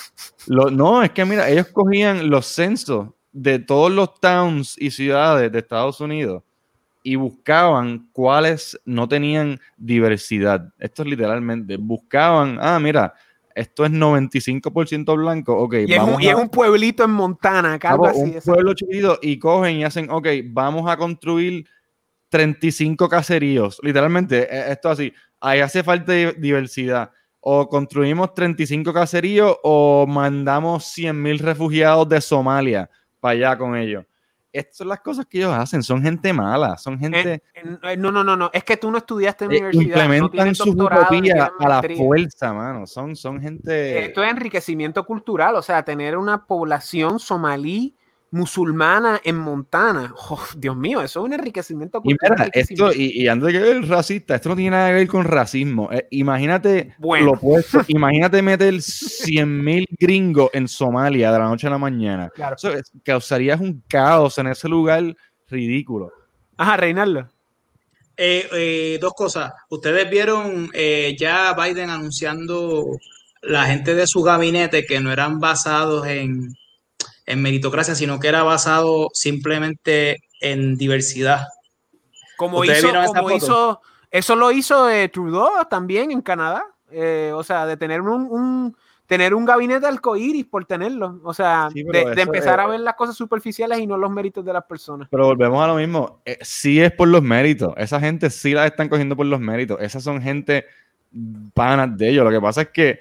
B: lo, no, es que mira, ellos cogían los censos de todos los towns y ciudades de Estados Unidos y buscaban cuáles no tenían diversidad. Esto es literalmente, buscaban, ah, mira, esto es 95% blanco, ok,
A: Y es,
B: vamos
A: un, y
B: a-
A: es un pueblito en Montana,
B: Vamos,
A: así.
B: un pueblo chiquito y cogen y hacen, ok, vamos a construir 35 caseríos. Literalmente, eh, esto así. Ahí hace falta di- diversidad. O construimos 35 caseríos o mandamos 100.000 refugiados de Somalia para allá con ellos. Estas son las cosas que ellos hacen. Son gente mala. Son gente
A: En- en- no, no, no, no. Es que tú no estudiaste en
B: que
A: universidad. no
B: implementan
A: tienes
B: su utopía a la fuerza, mano. Son, son gente...
A: Esto es enriquecimiento cultural, o sea, tener una población somalí musulmana en Montana. Oh, Dios mío, eso es un enriquecimiento
B: Y
A: cultural.
B: mira, esto, y, y antes de que el racista, esto no tiene nada que ver con racismo. Eh, imagínate
A: Bueno.
B: lo opuesto. Imagínate meter 100.000 gringos en Somalia de la noche a la mañana.
A: Claro.
B: Eso es- causarías un caos en ese lugar ridículo.
A: Ajá, Reinaldo.
C: Eh, eh, dos cosas. Ustedes vieron eh, ya Biden anunciando la gente de su gabinete que no eran basados en, en meritocracia, sino que era basado simplemente en diversidad.
A: Como
C: ¿Ustedes
A: hizo, como eso lo hizo eh, Trudeau también en Canadá. Eh, o sea, de tener un, un- tener un gabinete arcoíris por tenerlo. O sea,
B: Sí,
A: de, empezar
B: es-
A: a ver las cosas superficiales y no los méritos de las personas.
B: Pero volvemos a lo mismo. Eh, sí es por los méritos. Esa gente sí la están cogiendo por los méritos. Esas son gente panas de ellos. Lo que pasa es que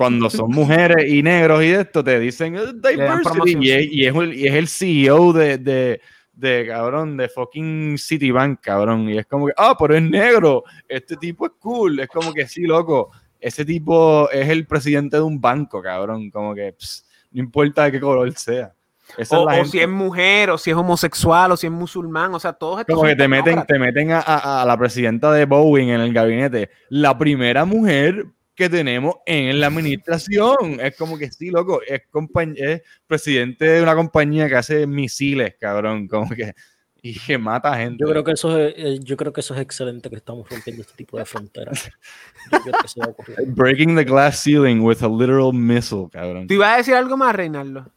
B: cuando son mujeres y negros y esto, te dicen "Eh, diversity", y, es, y es el, y es el CEO de, de, de, cabrón, de fucking Citibank, cabrón. Y es como que, ah, pero es negro. Este tipo es cool. Es como que sí, loco. Ese tipo es el presidente de un banco, cabrón. Como que pss, no importa de qué color sea. Esa
A: O,
B: es
A: o si es mujer, o si es homosexual, o si es musulmán. O sea, todos estos
B: Como que te meten, te meten a, a- a la presidenta de Boeing en el gabinete. La primera mujer que tenemos en la administración. Es como que sí, loco. Es, es presidente de una compañía que hace misiles, cabrón. Como que. Y que mata gente.
D: Yo creo que eso es, eh, yo creo que eso es excelente que estamos rompiendo este tipo de fronteras. Yo creo que eso va a ocurrir.
B: Breaking the glass ceiling with a literal missile, cabrón.
A: ¿Tú ibas a decir algo más, Reinaldo?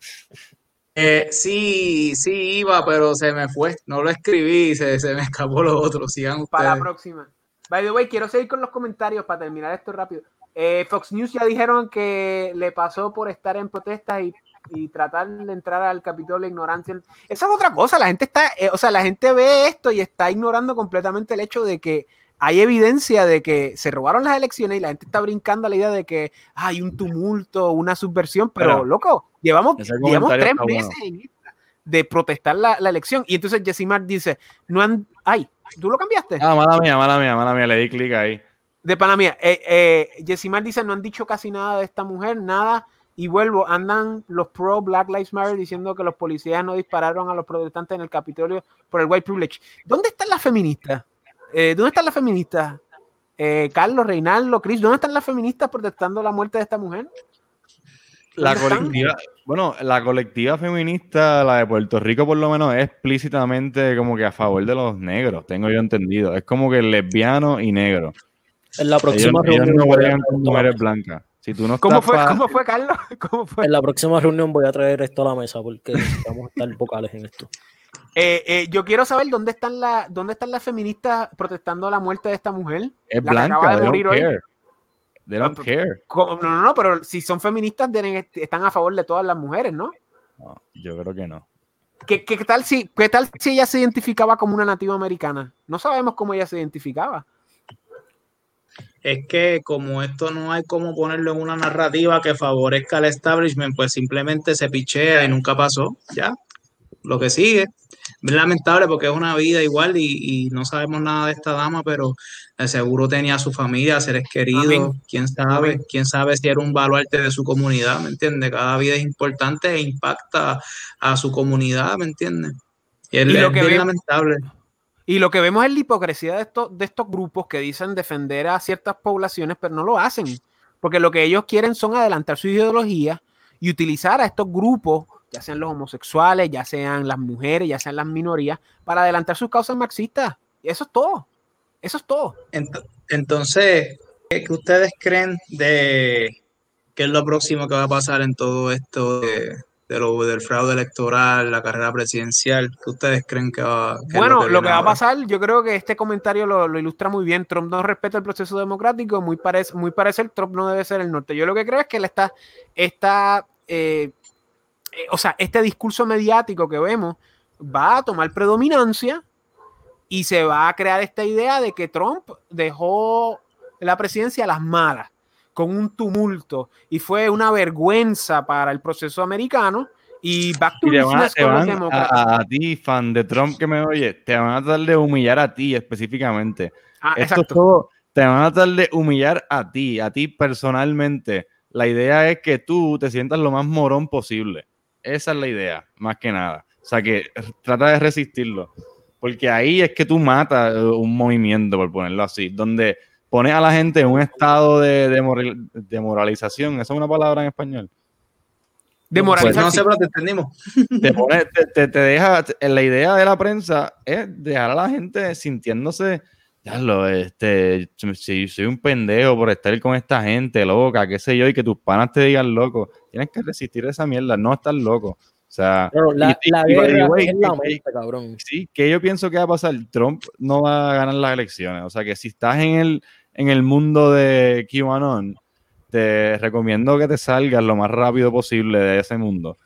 C: Eh, sí, sí iba, pero se me fue. No lo escribí, se, se me escapó lo otro. Sigan
A: Para la
C: ustedes.
A: próxima. By the way, quiero seguir con los comentarios para terminar esto rápido. Eh, Fox News ya dijeron que le pasó por estar en protestas y, y tratar de entrar al Capitolio ignorancia. Esa es otra cosa. La gente está, eh, o sea, la gente ve esto y está ignorando completamente el hecho de que hay evidencia de que se robaron las elecciones y la gente está brincando a la idea de que hay un tumulto, una subversión, pero
B: Pero,
A: loco, llevamos, llevamos tres
B: bueno.
A: meses en de protestar la, la elección. Y entonces Yesimar dice, no han, ay, ¿tú lo cambiaste?
B: Ah, mala mía, mala mía, mala mía. Le di clic ahí.
A: De pana mía, eh, eh, Yesimar dice, no han dicho casi nada de esta mujer, nada. Y vuelvo, andan los pro Black Lives Matter diciendo que los policías no dispararon a los protestantes en el Capitolio por el white privilege. ¿Dónde están las feministas? Eh, ¿Dónde están las feministas? Eh, Carlos, Reinaldo, Chris, ¿dónde están las feministas protestando la muerte de esta mujer?
B: La colectiva, bueno, la colectiva feminista, la de Puerto Rico por lo menos, es explícitamente como que a favor de los negros, tengo yo entendido. Es como que lesbiano y negro.
D: En la próxima
B: ellos, ellos
D: reunión.
B: no
D: voy a a
B: mujeres blancas. Si tú no
A: ¿Cómo fue, ¿Cómo fue, Carlos? ¿Cómo fue?
D: En la próxima reunión voy a traer esto a la mesa porque necesitamos estar vocales en esto.
A: Eh, eh, yo quiero saber dónde están, la, dónde están las feministas protestando la muerte de esta mujer.
B: es
A: la que acaba
B: blanca,
A: de
B: they don't
A: morir hoy.
B: care. They don't
A: Ah, pero-
B: care.
A: ¿Cómo? No, no, no, pero si son feministas, están a favor de todas las mujeres, ¿no?
B: No, yo creo que no.
A: ¿Qué, qué tal si, ¿Qué tal si ella se identificaba como una nativa americana? No sabemos cómo ella se identificaba.
C: Es que como esto no hay como ponerlo en una narrativa que favorezca al establishment, pues simplemente se pichea y nunca pasó, ya. Lo que sigue. Es lamentable porque es una vida igual y, y no sabemos nada de esta dama, pero de seguro tenía a su familia, seres queridos,
A: Amén.
C: quién sabe,
A: Amén.
C: quién sabe si era un baluarte de su comunidad, ¿me entiendes? Cada vida es importante e impacta a su comunidad, ¿me entiendes? Y es,
A: Y lo
C: es
A: que
C: bien
A: ve-
C: lamentable.
A: Y lo que vemos es la hipocresía de estos, de estos grupos que dicen defender a ciertas poblaciones, pero no lo hacen. Porque lo que ellos quieren son adelantar su ideología y utilizar a estos grupos, ya sean los homosexuales, ya sean las mujeres, ya sean las minorías, para adelantar sus causas marxistas. Y eso es todo. Eso es todo.
C: Ent- Entonces, ¿qué qué ustedes creen de qué es lo próximo que va a pasar en todo esto de, de lo, del fraude electoral, la carrera presidencial? ¿Qué ustedes creen que va, es
A: Bueno, lo que, va a pasar, yo creo que este comentario lo, lo ilustra muy bien. Trump no respeta el proceso democrático, muy, parece, muy parecer Trump no debe ser el norte. Yo lo que creo es que él está, está eh, eh, o sea, este discurso mediático que vemos va a tomar predominancia y se va a crear esta idea de que Trump dejó la presidencia a las malas, con un tumulto, y fue una vergüenza para el proceso americano. Y back to
B: Y te van, te van a, a ti, fan de Trump que me oye, te van a tratar de humillar a ti específicamente.
A: Ah,
B: Esto es
A: exacto.
B: todo, te van a tratar de humillar a ti, a ti personalmente. La idea es que tú te sientas lo más morón posible. Esa es la idea, más que nada. O sea que trata de resistirlo. Porque ahí es que tú matas eh, un movimiento, por ponerlo así, donde pones a la gente en un estado de, de moral- de moralización. ¿Esa es una palabra en español?
A: Demoralizar,
C: Pues no sé, pero te entendimos.
B: te pone, te, te- te deja, la idea de la prensa es dejar a la gente sintiéndose, ya lo, este, si soy un pendejo por estar con esta gente loca, qué sé yo, y que tus panas te digan loco, tienes que resistir esa mierda, no estás loco. O sea,
D: Claro, la,
B: y-
D: la
B: y-
D: guerra es la mente, cabrón.
B: sí, que yo pienso que va a pasar, Trump no va a ganar las elecciones, o sea que si estás en el, en el mundo de QAnon, te recomiendo que te salgas lo más rápido posible de ese mundo.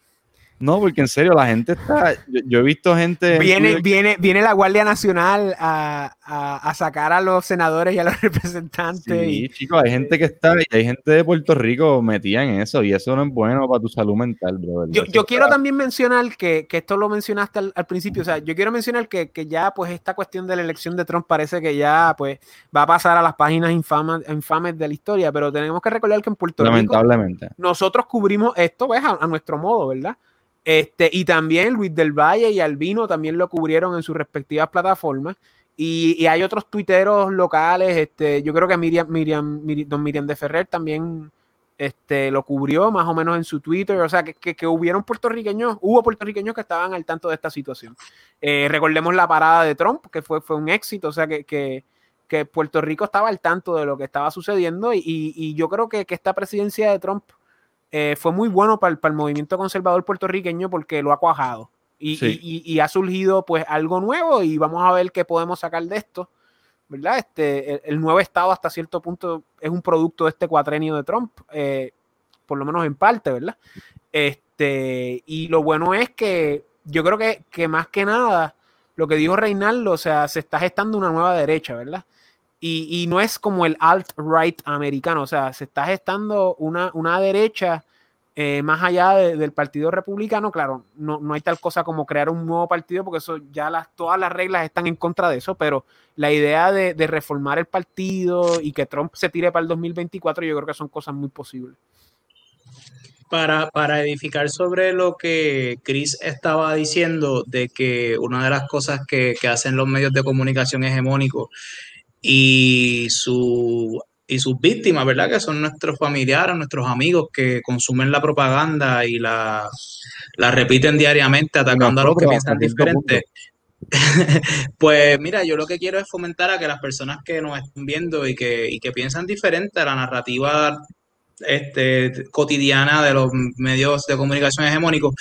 B: No, porque en serio, la gente está. Yo, yo he visto gente. en
A: Viene,
B: Twitter-
A: viene, viene la Guardia Nacional a, a- a sacar a los senadores y a los representantes.
B: Sí,
A: y-
B: chicos, hay gente que está. y Hay gente de Puerto Rico metida en eso, y eso no es bueno para tu salud mental, brother.
A: yo, quiero también mencionar que, que esto lo mencionaste al, al principio, o sea, yo quiero mencionar que, que ya pues esta cuestión de la elección de Trump parece que ya pues va a pasar a las páginas infamas, infames de la historia, pero tenemos que recordar que en Puerto Rico
B: Lamentablemente.
A: nosotros cubrimos esto pues, a, a nuestro modo, ¿verdad? Este, y también Luis del Valle y Albino también lo cubrieron en sus respectivas plataformas. Y, y hay otros tuiteros locales, este, yo creo que Miriam, Miriam, Miri- don Miriam de Ferrer también este, lo cubrió más o menos en su Twitter, o sea, que, que, hubieron puertorriqueños, hubo puertorriqueños que estaban al tanto de esta situación. Eh, recordemos la parada de Trump, que fue, fue un éxito, o sea, que, que, que Puerto Rico estaba al tanto de lo que estaba sucediendo y, y- y yo creo que, que esta presidencia de Trump eh, fue muy bueno para el, para el movimiento conservador puertorriqueño porque lo ha cuajado y,
B: Sí.
A: y- y- y ha surgido pues algo nuevo y vamos a ver qué podemos sacar de esto, ¿verdad? Este, el, el nuevo estado hasta cierto punto es un producto de este cuatrenio de Trump, eh, por lo menos en parte, ¿verdad? Este, y lo bueno es que yo creo que, que más que nada, lo que dijo Reinaldo, o sea, se está gestando una nueva derecha, ¿verdad? Y, y no es como el alt-right americano, o sea, se está gestando una, una derecha eh, más allá de- del Partido Republicano. Claro, no, no hay tal cosa como crear un nuevo partido, porque eso ya las, todas las reglas están en contra de eso, pero la idea de, de reformar el partido y que Trump se tire para el 2024, yo creo que son cosas muy posibles.
C: Para, para edificar sobre lo que Chris estaba diciendo, de que una de las cosas que, que hacen los medios de comunicación hegemónicos y, su, y sus víctimas, ¿verdad? Que son nuestros familiares, nuestros amigos que consumen la propaganda y la, la repiten diariamente atacando a los que piensan diferente. pues mira, yo lo que quiero es fomentar a que las personas que nos estén viendo y que, y que piensan diferente a la narrativa este, cotidiana de los medios de comunicación hegemónicos,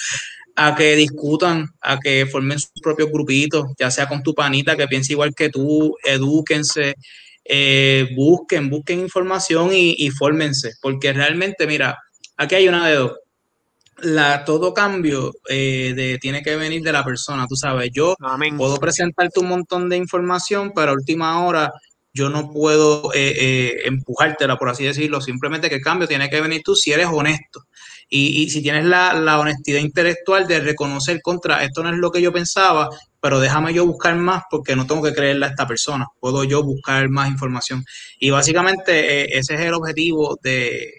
C: a que discutan, a que formen sus propios grupitos, ya sea con tu panita que piense igual que tú, edúquense, eh, busquen, busquen información y, y fórmense, porque realmente, mira, aquí hay una de dos. La, todo cambio eh, de, tiene que venir de la persona, tú sabes, yo puedo presentarte un montón de información, pero a última hora yo no puedo eh, eh, empujártela, por así decirlo, simplemente que el cambio tiene que venir tú si eres honesto. Y, si tienes la, honestidad intelectual de reconocer contra, esto no es lo que yo pensaba, pero déjame yo buscar más porque no tengo que creerle a esta persona, puedo yo buscar más información. Y básicamente eh, ese es el objetivo de,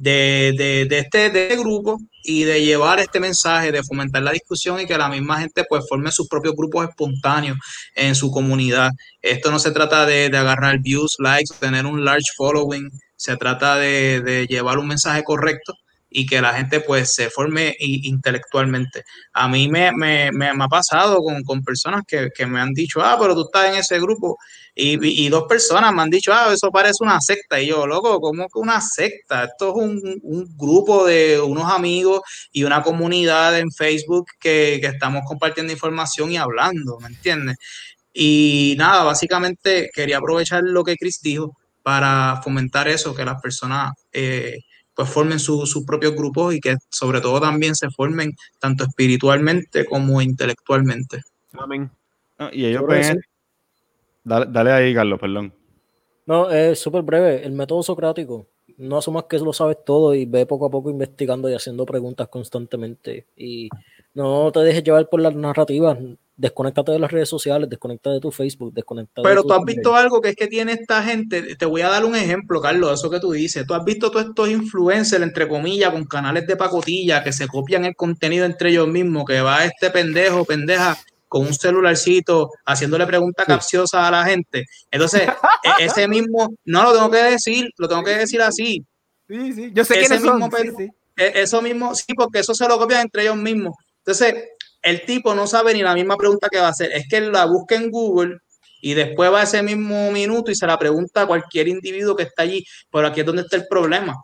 C: de, de, de, este, de este grupo y de llevar este mensaje, de fomentar la discusión y que la misma gente pues forme sus propios grupos espontáneos en su comunidad. Esto no se trata de, agarrar views, likes, tener un large following, se trata de, llevar un mensaje correcto y que la gente pues se forme intelectualmente. A mí me, me, me, ha pasado con, con personas que, que, me han dicho, ah, pero tú estás en ese grupo. Y, y, dos personas me han dicho, ah, eso parece una secta. Y yo, loco, ¿cómo que una secta? Esto es un, un grupo de unos amigos y una comunidad en Facebook que, que estamos compartiendo información y hablando, ¿me entiendes? Y nada, básicamente quería aprovechar lo que Chris dijo para fomentar eso, que las personas... Eh, pues formen sus propios grupos y que sobre todo también se formen tanto espiritualmente como intelectualmente.
A: Amén.
B: y ellos ven... Dale, dale, ahí, Carlos, perdón.
D: No, es súper breve. El método socrático. No asumas que lo sabes todo y ve poco a poco investigando y haciendo preguntas constantemente. Y no te dejes llevar por las narrativas desconéctate de las redes sociales, desconecta de tu Facebook, desconecta
C: Pero tú has visto algo que es que tiene esta gente, te voy a dar un ejemplo, Carlos, eso que tú dices, tú has visto todos estos influencers, entre comillas, con canales de pacotilla, que se copian el contenido entre ellos mismos, que va este pendejo, pendeja, con un celularcito, haciéndole preguntas capciosas a la gente. Entonces, e-, ese mismo, no lo tengo que decir, lo tengo que decir así.
A: Sí, sí, yo sé que mismo,
C: e-, Eso mismo, sí, porque eso se lo copian entre ellos mismos. Entonces, el tipo no sabe ni la misma pregunta que va a hacer. Es que él la busca en Google y después va a ese mismo minuto y se la pregunta a cualquier individuo que está allí. Pero aquí es donde está el problema.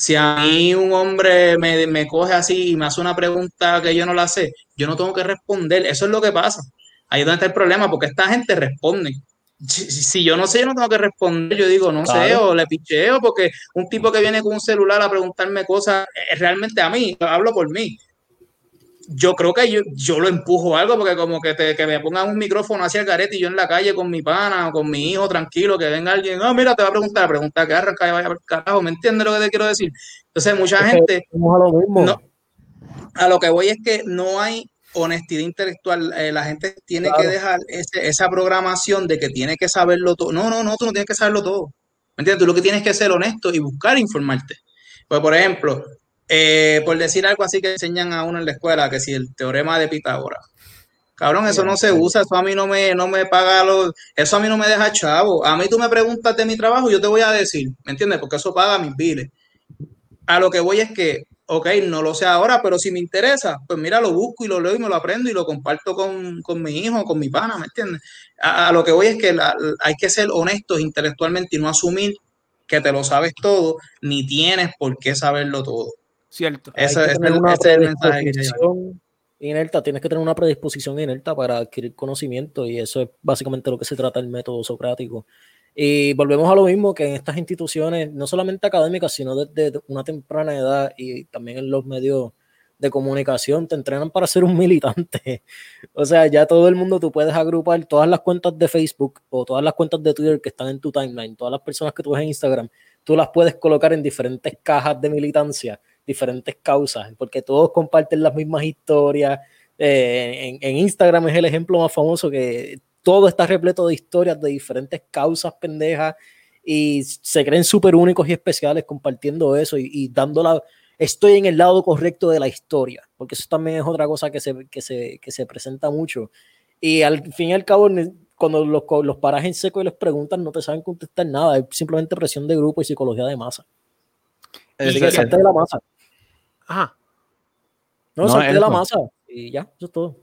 C: Si a mí un hombre me, me coge así y me hace una pregunta que yo no la sé, yo no tengo que responder. Eso es lo que pasa. Ahí es donde está el problema, porque esta gente responde. Si, yo no sé, yo no tengo que responder. Yo digo, no sé, o le picheo, porque un tipo que viene con un celular a preguntarme cosas, es realmente a mí, hablo por mí yo creo que yo, yo lo empujo algo, porque como que, te, que me pongan un micrófono hacia el garete y yo en la calle con mi pana o con mi hijo tranquilo, que venga alguien, no, mira, te va a preguntar, pregunta que arranca y vaya por carajo, ¿me entiendes lo que te quiero decir? Entonces, mucha gente... a lo que voy es que no hay honestidad intelectual. Eh, la gente tiene que dejar esa programación de que tiene que saberlo todo. No, no, no, tú no tienes que saberlo todo. ¿Me entiendes? Tú lo que tienes que ser honesto y buscar informarte. Pues, por ejemplo, eh, por decir algo así que enseñan a uno en la escuela, que si el teorema de Pitágoras. Cabrón, eso no se usa, eso a mí no me, no me paga los, eso a mí no me deja chavo. A mí tú me preguntas de mi trabajo, yo te voy a decir, ¿me entiendes? Porque eso paga mis biles. A lo que voy es que, ok, no lo sé ahora, pero si me interesa, pues mira, lo busco y lo leo y me lo aprendo y lo comparto con, con mi hijo, con mi pana, ¿me entiendes? A, lo que voy es que hay que ser honestos intelectualmente y no asumir que te lo sabes todo, ni tienes por qué saberlo todo.
A: Cierto.
D: Eso, es el, mensaje Inerta, tienes que tener una predisposición inerta para adquirir conocimiento y eso es básicamente lo que se trata el método socrático. Y volvemos a lo mismo que en estas instituciones, no solamente académicas, sino desde una temprana edad y también en los medios de comunicación, te entrenan para ser un militante. O sea, ya todo el mundo tú puedes agrupar todas las cuentas de Facebook o todas las cuentas de Twitter que están en tu timeline, todas las personas que tú ves en Instagram, tú las puedes colocar en diferentes cajas de militancia diferentes causas, porque todos comparten las mismas historias. Eh, en, Instagram es el ejemplo más famoso que todo está repleto de historias de diferentes causas pendejas y se creen súper únicos y especiales compartiendo eso y, y dándola. Estoy en el lado correcto de la historia, porque eso también es otra cosa que se, que se, que se presenta mucho. Y al fin y al cabo, cuando los, los paras en seco y les preguntan, no te saben contestar nada, es simplemente presión de grupo y psicología de masa. Y que salte de la masa.
A: Ajá.
D: No, no salte de la masa y ya, eso es todo.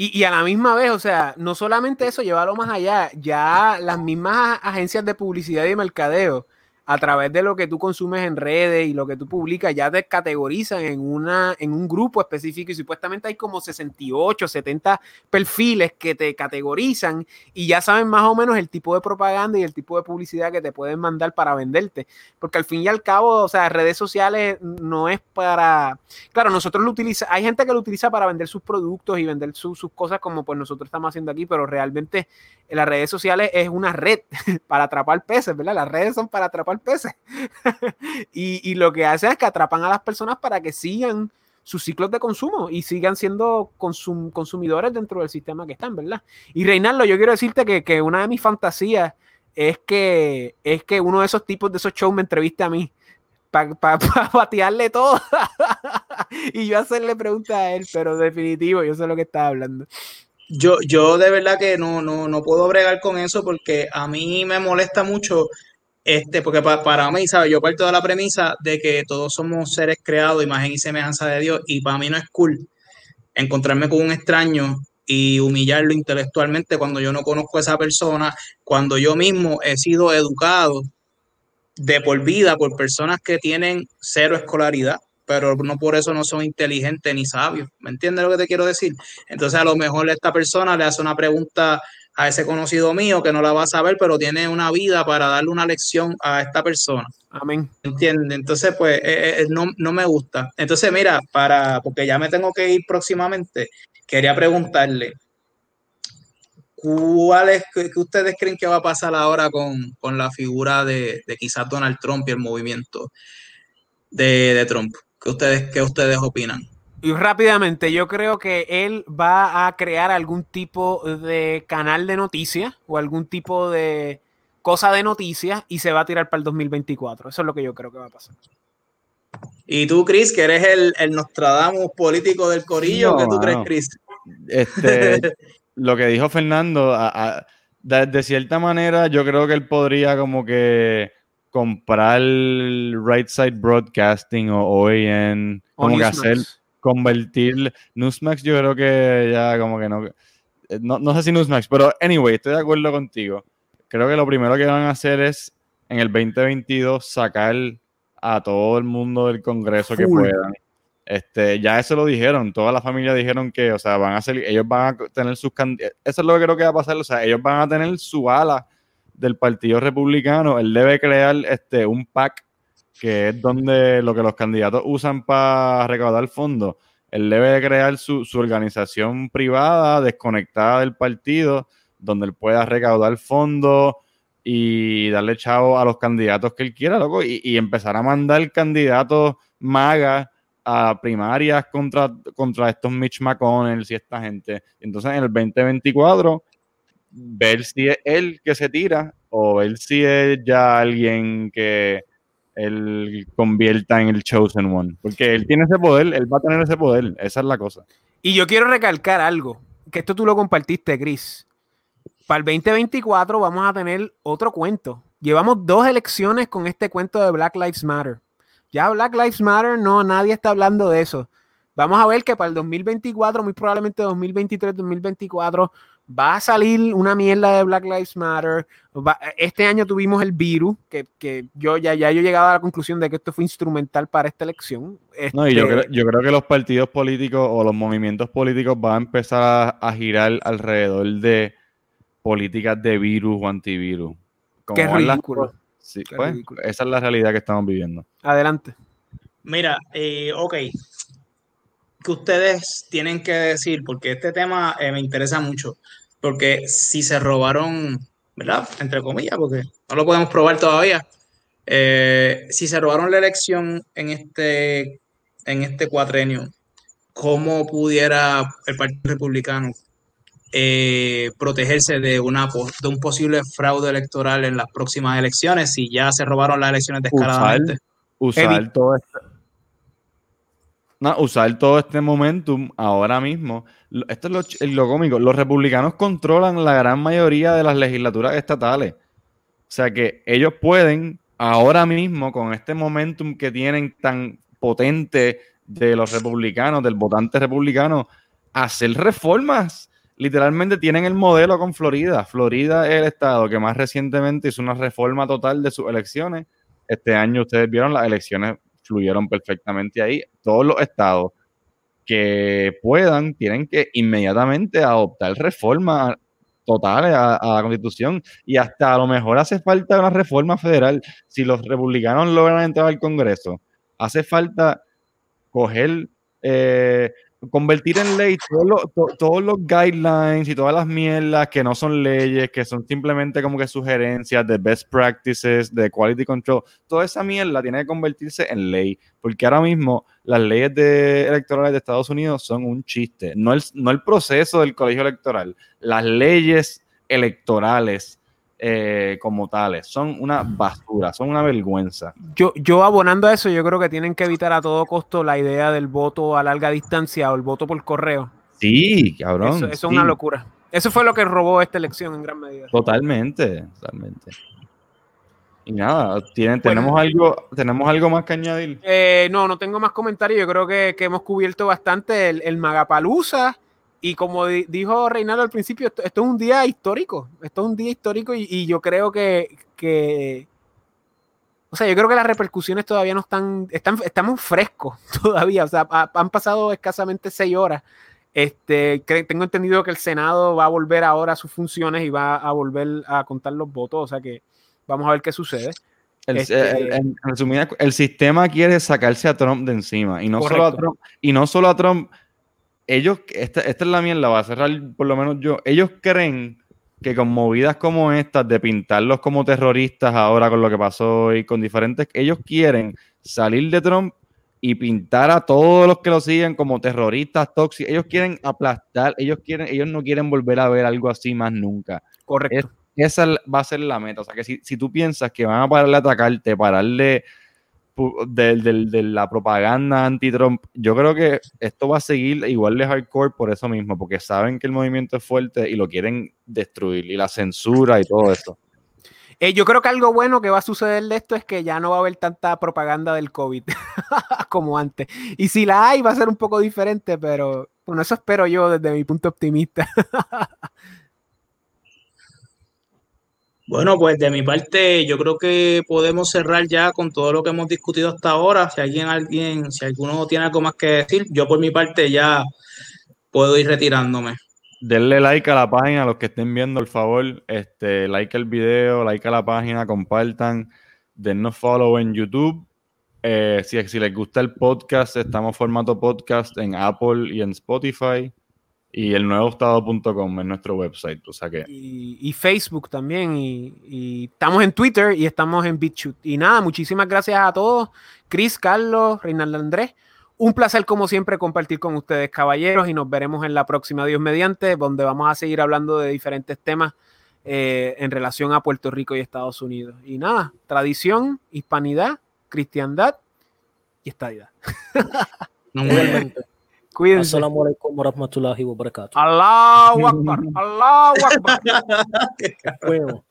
A: Y, a la misma vez, o sea, no solamente eso, llevarlo más allá, ya las mismas agencias de publicidad y mercadeo a través de lo que tú consumes en redes y lo que tú publicas, ya te categorizan en, una, en un grupo específico y supuestamente hay como 68, 70 perfiles que te categorizan y ya saben más o menos el tipo de propaganda y el tipo de publicidad que te pueden mandar para venderte. Porque al fin y al cabo, o sea, redes sociales no es para... Claro, nosotros lo utilizamos, hay gente que lo utiliza para vender sus productos y vender sus cosas como pues nosotros estamos haciendo aquí, pero realmente en las redes sociales es una red para atrapar peces, ¿verdad? Las redes son para atrapar peces. y, lo que hace es que atrapan a las personas para que sigan sus ciclos de consumo y sigan siendo consumidores dentro del sistema que están, ¿verdad? Y Reinaldo, yo quiero decirte que, una de mis fantasías es que, es que uno de esos tipos de esos shows me entreviste a mí para pa, batearle todo y yo hacerle preguntas a él, pero definitivo, yo sé lo que estaba hablando.
C: Yo, yo de verdad que no, no, no puedo bregar con eso porque a mí me molesta mucho, este, porque para mí, ¿sabes? Yo parto de la premisa de que todos somos seres creados, imagen y semejanza de Dios, y para mí no es cool encontrarme con un extraño y humillarlo intelectualmente cuando yo no conozco a esa persona, cuando yo mismo he sido educado de por vida por personas que tienen cero escolaridad pero no por eso no son inteligentes ni sabios. ¿Me entiendes lo que te quiero decir? Entonces a lo mejor esta persona le hace una pregunta a ese conocido mío que no la va a saber, pero tiene una vida para darle una lección a esta persona.
A: Amén.
C: ¿Entiendes? Entonces, pues, eh, eh, no, no, me gusta. Entonces, mira, para, porque ya me tengo que ir próximamente, quería preguntarle, ¿cuál es, qué, ustedes creen que va a pasar ahora con, la figura de, quizás Donald Trump y el movimiento de, de Trump? ¿Qué ustedes, qué ustedes opinan?
A: Y rápidamente, yo creo que él va a crear algún tipo de canal de noticias o algún tipo de cosa de noticias y se va a tirar para el 2024. Eso es lo que yo creo que va a pasar.
C: ¿Y tú, Chris, que eres el, el Nostradamus político del Corillo? ¿Qué tú crees, Chris?
B: Este, lo que dijo Fernando, de, cierta manera, yo creo que él podría como que comprar Right Side Broadcasting o OAN, como que hacer, convertir Newsmax, yo creo que ya como que no, eh, no, no sé si Newsmax, pero anyway, estoy de acuerdo contigo. Creo que lo primero que van a hacer es en el 2022 sacar a todo el mundo del Congreso que puedan. Este, ya eso lo dijeron, toda la familia dijeron que, o sea, van a ser, ellos van a tener sus candidatos, eso es lo que creo que va a pasar, o sea, ellos van a tener su ala del Partido Republicano, él debe crear este, un PAC, que es donde lo que los candidatos usan para recaudar fondos. Él debe crear su, organización privada, desconectada del partido, donde él pueda recaudar fondos y darle chavo a los candidatos que él quiera, loco, y, empezar a mandar candidatos magas a primarias contra, contra estos Mitch McConnell y esta gente. Entonces, en el 2024 ver si es él que se tira o ver si es ya alguien que él convierta en el chosen one. Porque él tiene ese poder, él va a tener ese poder, esa es la cosa.
A: Y yo quiero recalcar algo, que esto tú lo compartiste, Chris. Para el 2024 vamos a tener otro cuento. Llevamos dos elecciones con este cuento de Black Lives Matter. Ya Black Lives Matter, no, nadie está hablando de eso. Vamos a ver que para el 2024, muy probablemente 2023, 2024, va a salir una mierda de Black Lives Matter. este año tuvimos el virus, que, yo ya, ya yo llegaba a la conclusión de que esto fue instrumental para esta elección.
B: No, y yo este creo, yo creo, que los partidos políticos o los movimientos políticos van a empezar a, girar alrededor de políticas de virus o antivirus.
A: Qué ridículo.
B: Sí, pues, esa es la realidad que estamos viviendo.
A: Adelante.
C: Mira, eh, ok, que ustedes tienen que decir? Porque este tema eh, me interesa mucho. Porque si se robaron, ¿verdad? Entre comillas, porque no lo podemos probar todavía. Eh, si se robaron la elección en este, en este cuatrenio, ¿cómo pudiera el Partido Republicano eh, protegerse de, una, de un posible fraude electoral en las próximas elecciones si ya se robaron las elecciones descaradamente?
B: Usar, usar todo esto usar todo este momentum ahora mismo. Esto es lo, cómico. Los republicanos controlan la gran mayoría de las legislaturas estatales. O sea que ellos pueden ahora mismo, con este momentum que tienen tan potente de los republicanos, del votante republicano, hacer reformas literalmente tienen el modelo con Florida. Florida es el estado que más recientemente hizo una reforma total de sus elecciones. Este año ustedes vieron las elecciones fluyeron perfectamente ahí. Todos los estados que puedan tienen que inmediatamente adoptar reformas totales a, la constitución y hasta a lo mejor hace falta una reforma federal. Si los republicanos logran entrar al Congreso, hace falta coger eh, convertir en ley todos los, guidelines y todas las mierdas que no son leyes, que son simplemente como que sugerencias de best practices, de quality control, toda esa mierda tiene que convertirse en ley, porque ahora mismo las leyes electorales de Estados Unidos son un chiste, no el, no el proceso del colegio electoral, las leyes electorales eh, como tales. Son una basura, son una vergüenza.
A: Yo, yo abonando a eso, yo creo que tienen que evitar a todo costo la idea del voto a larga distancia o el voto por correo.
B: Sí, cabrón.
A: Eso, es una locura. Eso fue lo que robó esta elección en gran medida.
B: Totalmente, totalmente. Y nada, ¿tienen, tenemos, algo, ¿tenemos algo más que añadir?
A: Eh, no, no tengo más comentarios. Yo creo que, hemos cubierto bastante el, el Magapalusa y como dijo Reinaldo al principio, esto, es un día histórico. Esto es un día histórico y, yo creo que, O sea, yo creo que las repercusiones todavía no están. están estamos frescos todavía. O sea, han pasado escasamente seis horas. Este, tengo entendido que el Senado va a volver ahora a sus funciones y va a volver a contar los votos. O sea que vamos a ver qué sucede.
B: El, este, en el sistema quiere sacarse a Trump de encima. Y no, solo a Trump, y no solo a Trump ellos, esta, esta es la mierda, va a cerrar por lo menos yo, ellos creen que con movidas como estas, de pintarlos como terroristas ahora con lo que pasó y con diferentes, ellos quieren salir de Trump y pintar a todos los que lo siguen como terroristas tóxicos. Ellos quieren aplastar, ellos quieren, ellos no quieren volver a ver algo así más nunca.
A: Correcto.
B: esa va a ser la meta. O sea que si, si tú piensas que van a pararle a atacarte, pararle de, la propaganda anti-Trump, yo creo que esto va a seguir igual de hardcore por eso mismo, porque saben que el movimiento es fuerte y lo quieren destruir, y la censura y todo eso.
A: Eh, yo creo que algo bueno que va a suceder de esto es que ya no va a haber tanta propaganda del COVID como antes. Y si la hay, va a ser un poco diferente, pero bueno, eso espero yo desde mi punto optimista.
C: Bueno, pues de mi parte, yo creo que podemos cerrar ya con todo lo que hemos discutido hasta ahora. Si alguien, alguien, si alguno tiene algo más que decir, yo por mi parte ya puedo ir retirándome.
B: Denle like a la página, a los que estén viendo, por favor, este, like el video, like a la página, compartan, dennos follow en YouTube. Eh, si, les gusta el podcast, estamos formato podcast en Apple y en Spotify. Y el nuevo estado.com es nuestro website. O sea que...
A: y, Facebook también. Y, estamos en Twitter y estamos en BitChute. Y nada, muchísimas gracias a todos. Chris, Carlos, Reinaldo Andrés. Un placer, como siempre, compartir con ustedes, caballeros. Y nos veremos en la próxima Dios mediante, donde vamos a seguir hablando de diferentes temas eh, en relación a Puerto Rico y Estados Unidos. Y nada, tradición, hispanidad, cristiandad y estadidad.
D: No, kuis. Assalamualaikum warahmatullahi wabarakatuh.
A: Allahu Akbar. Allahu Akbar. well.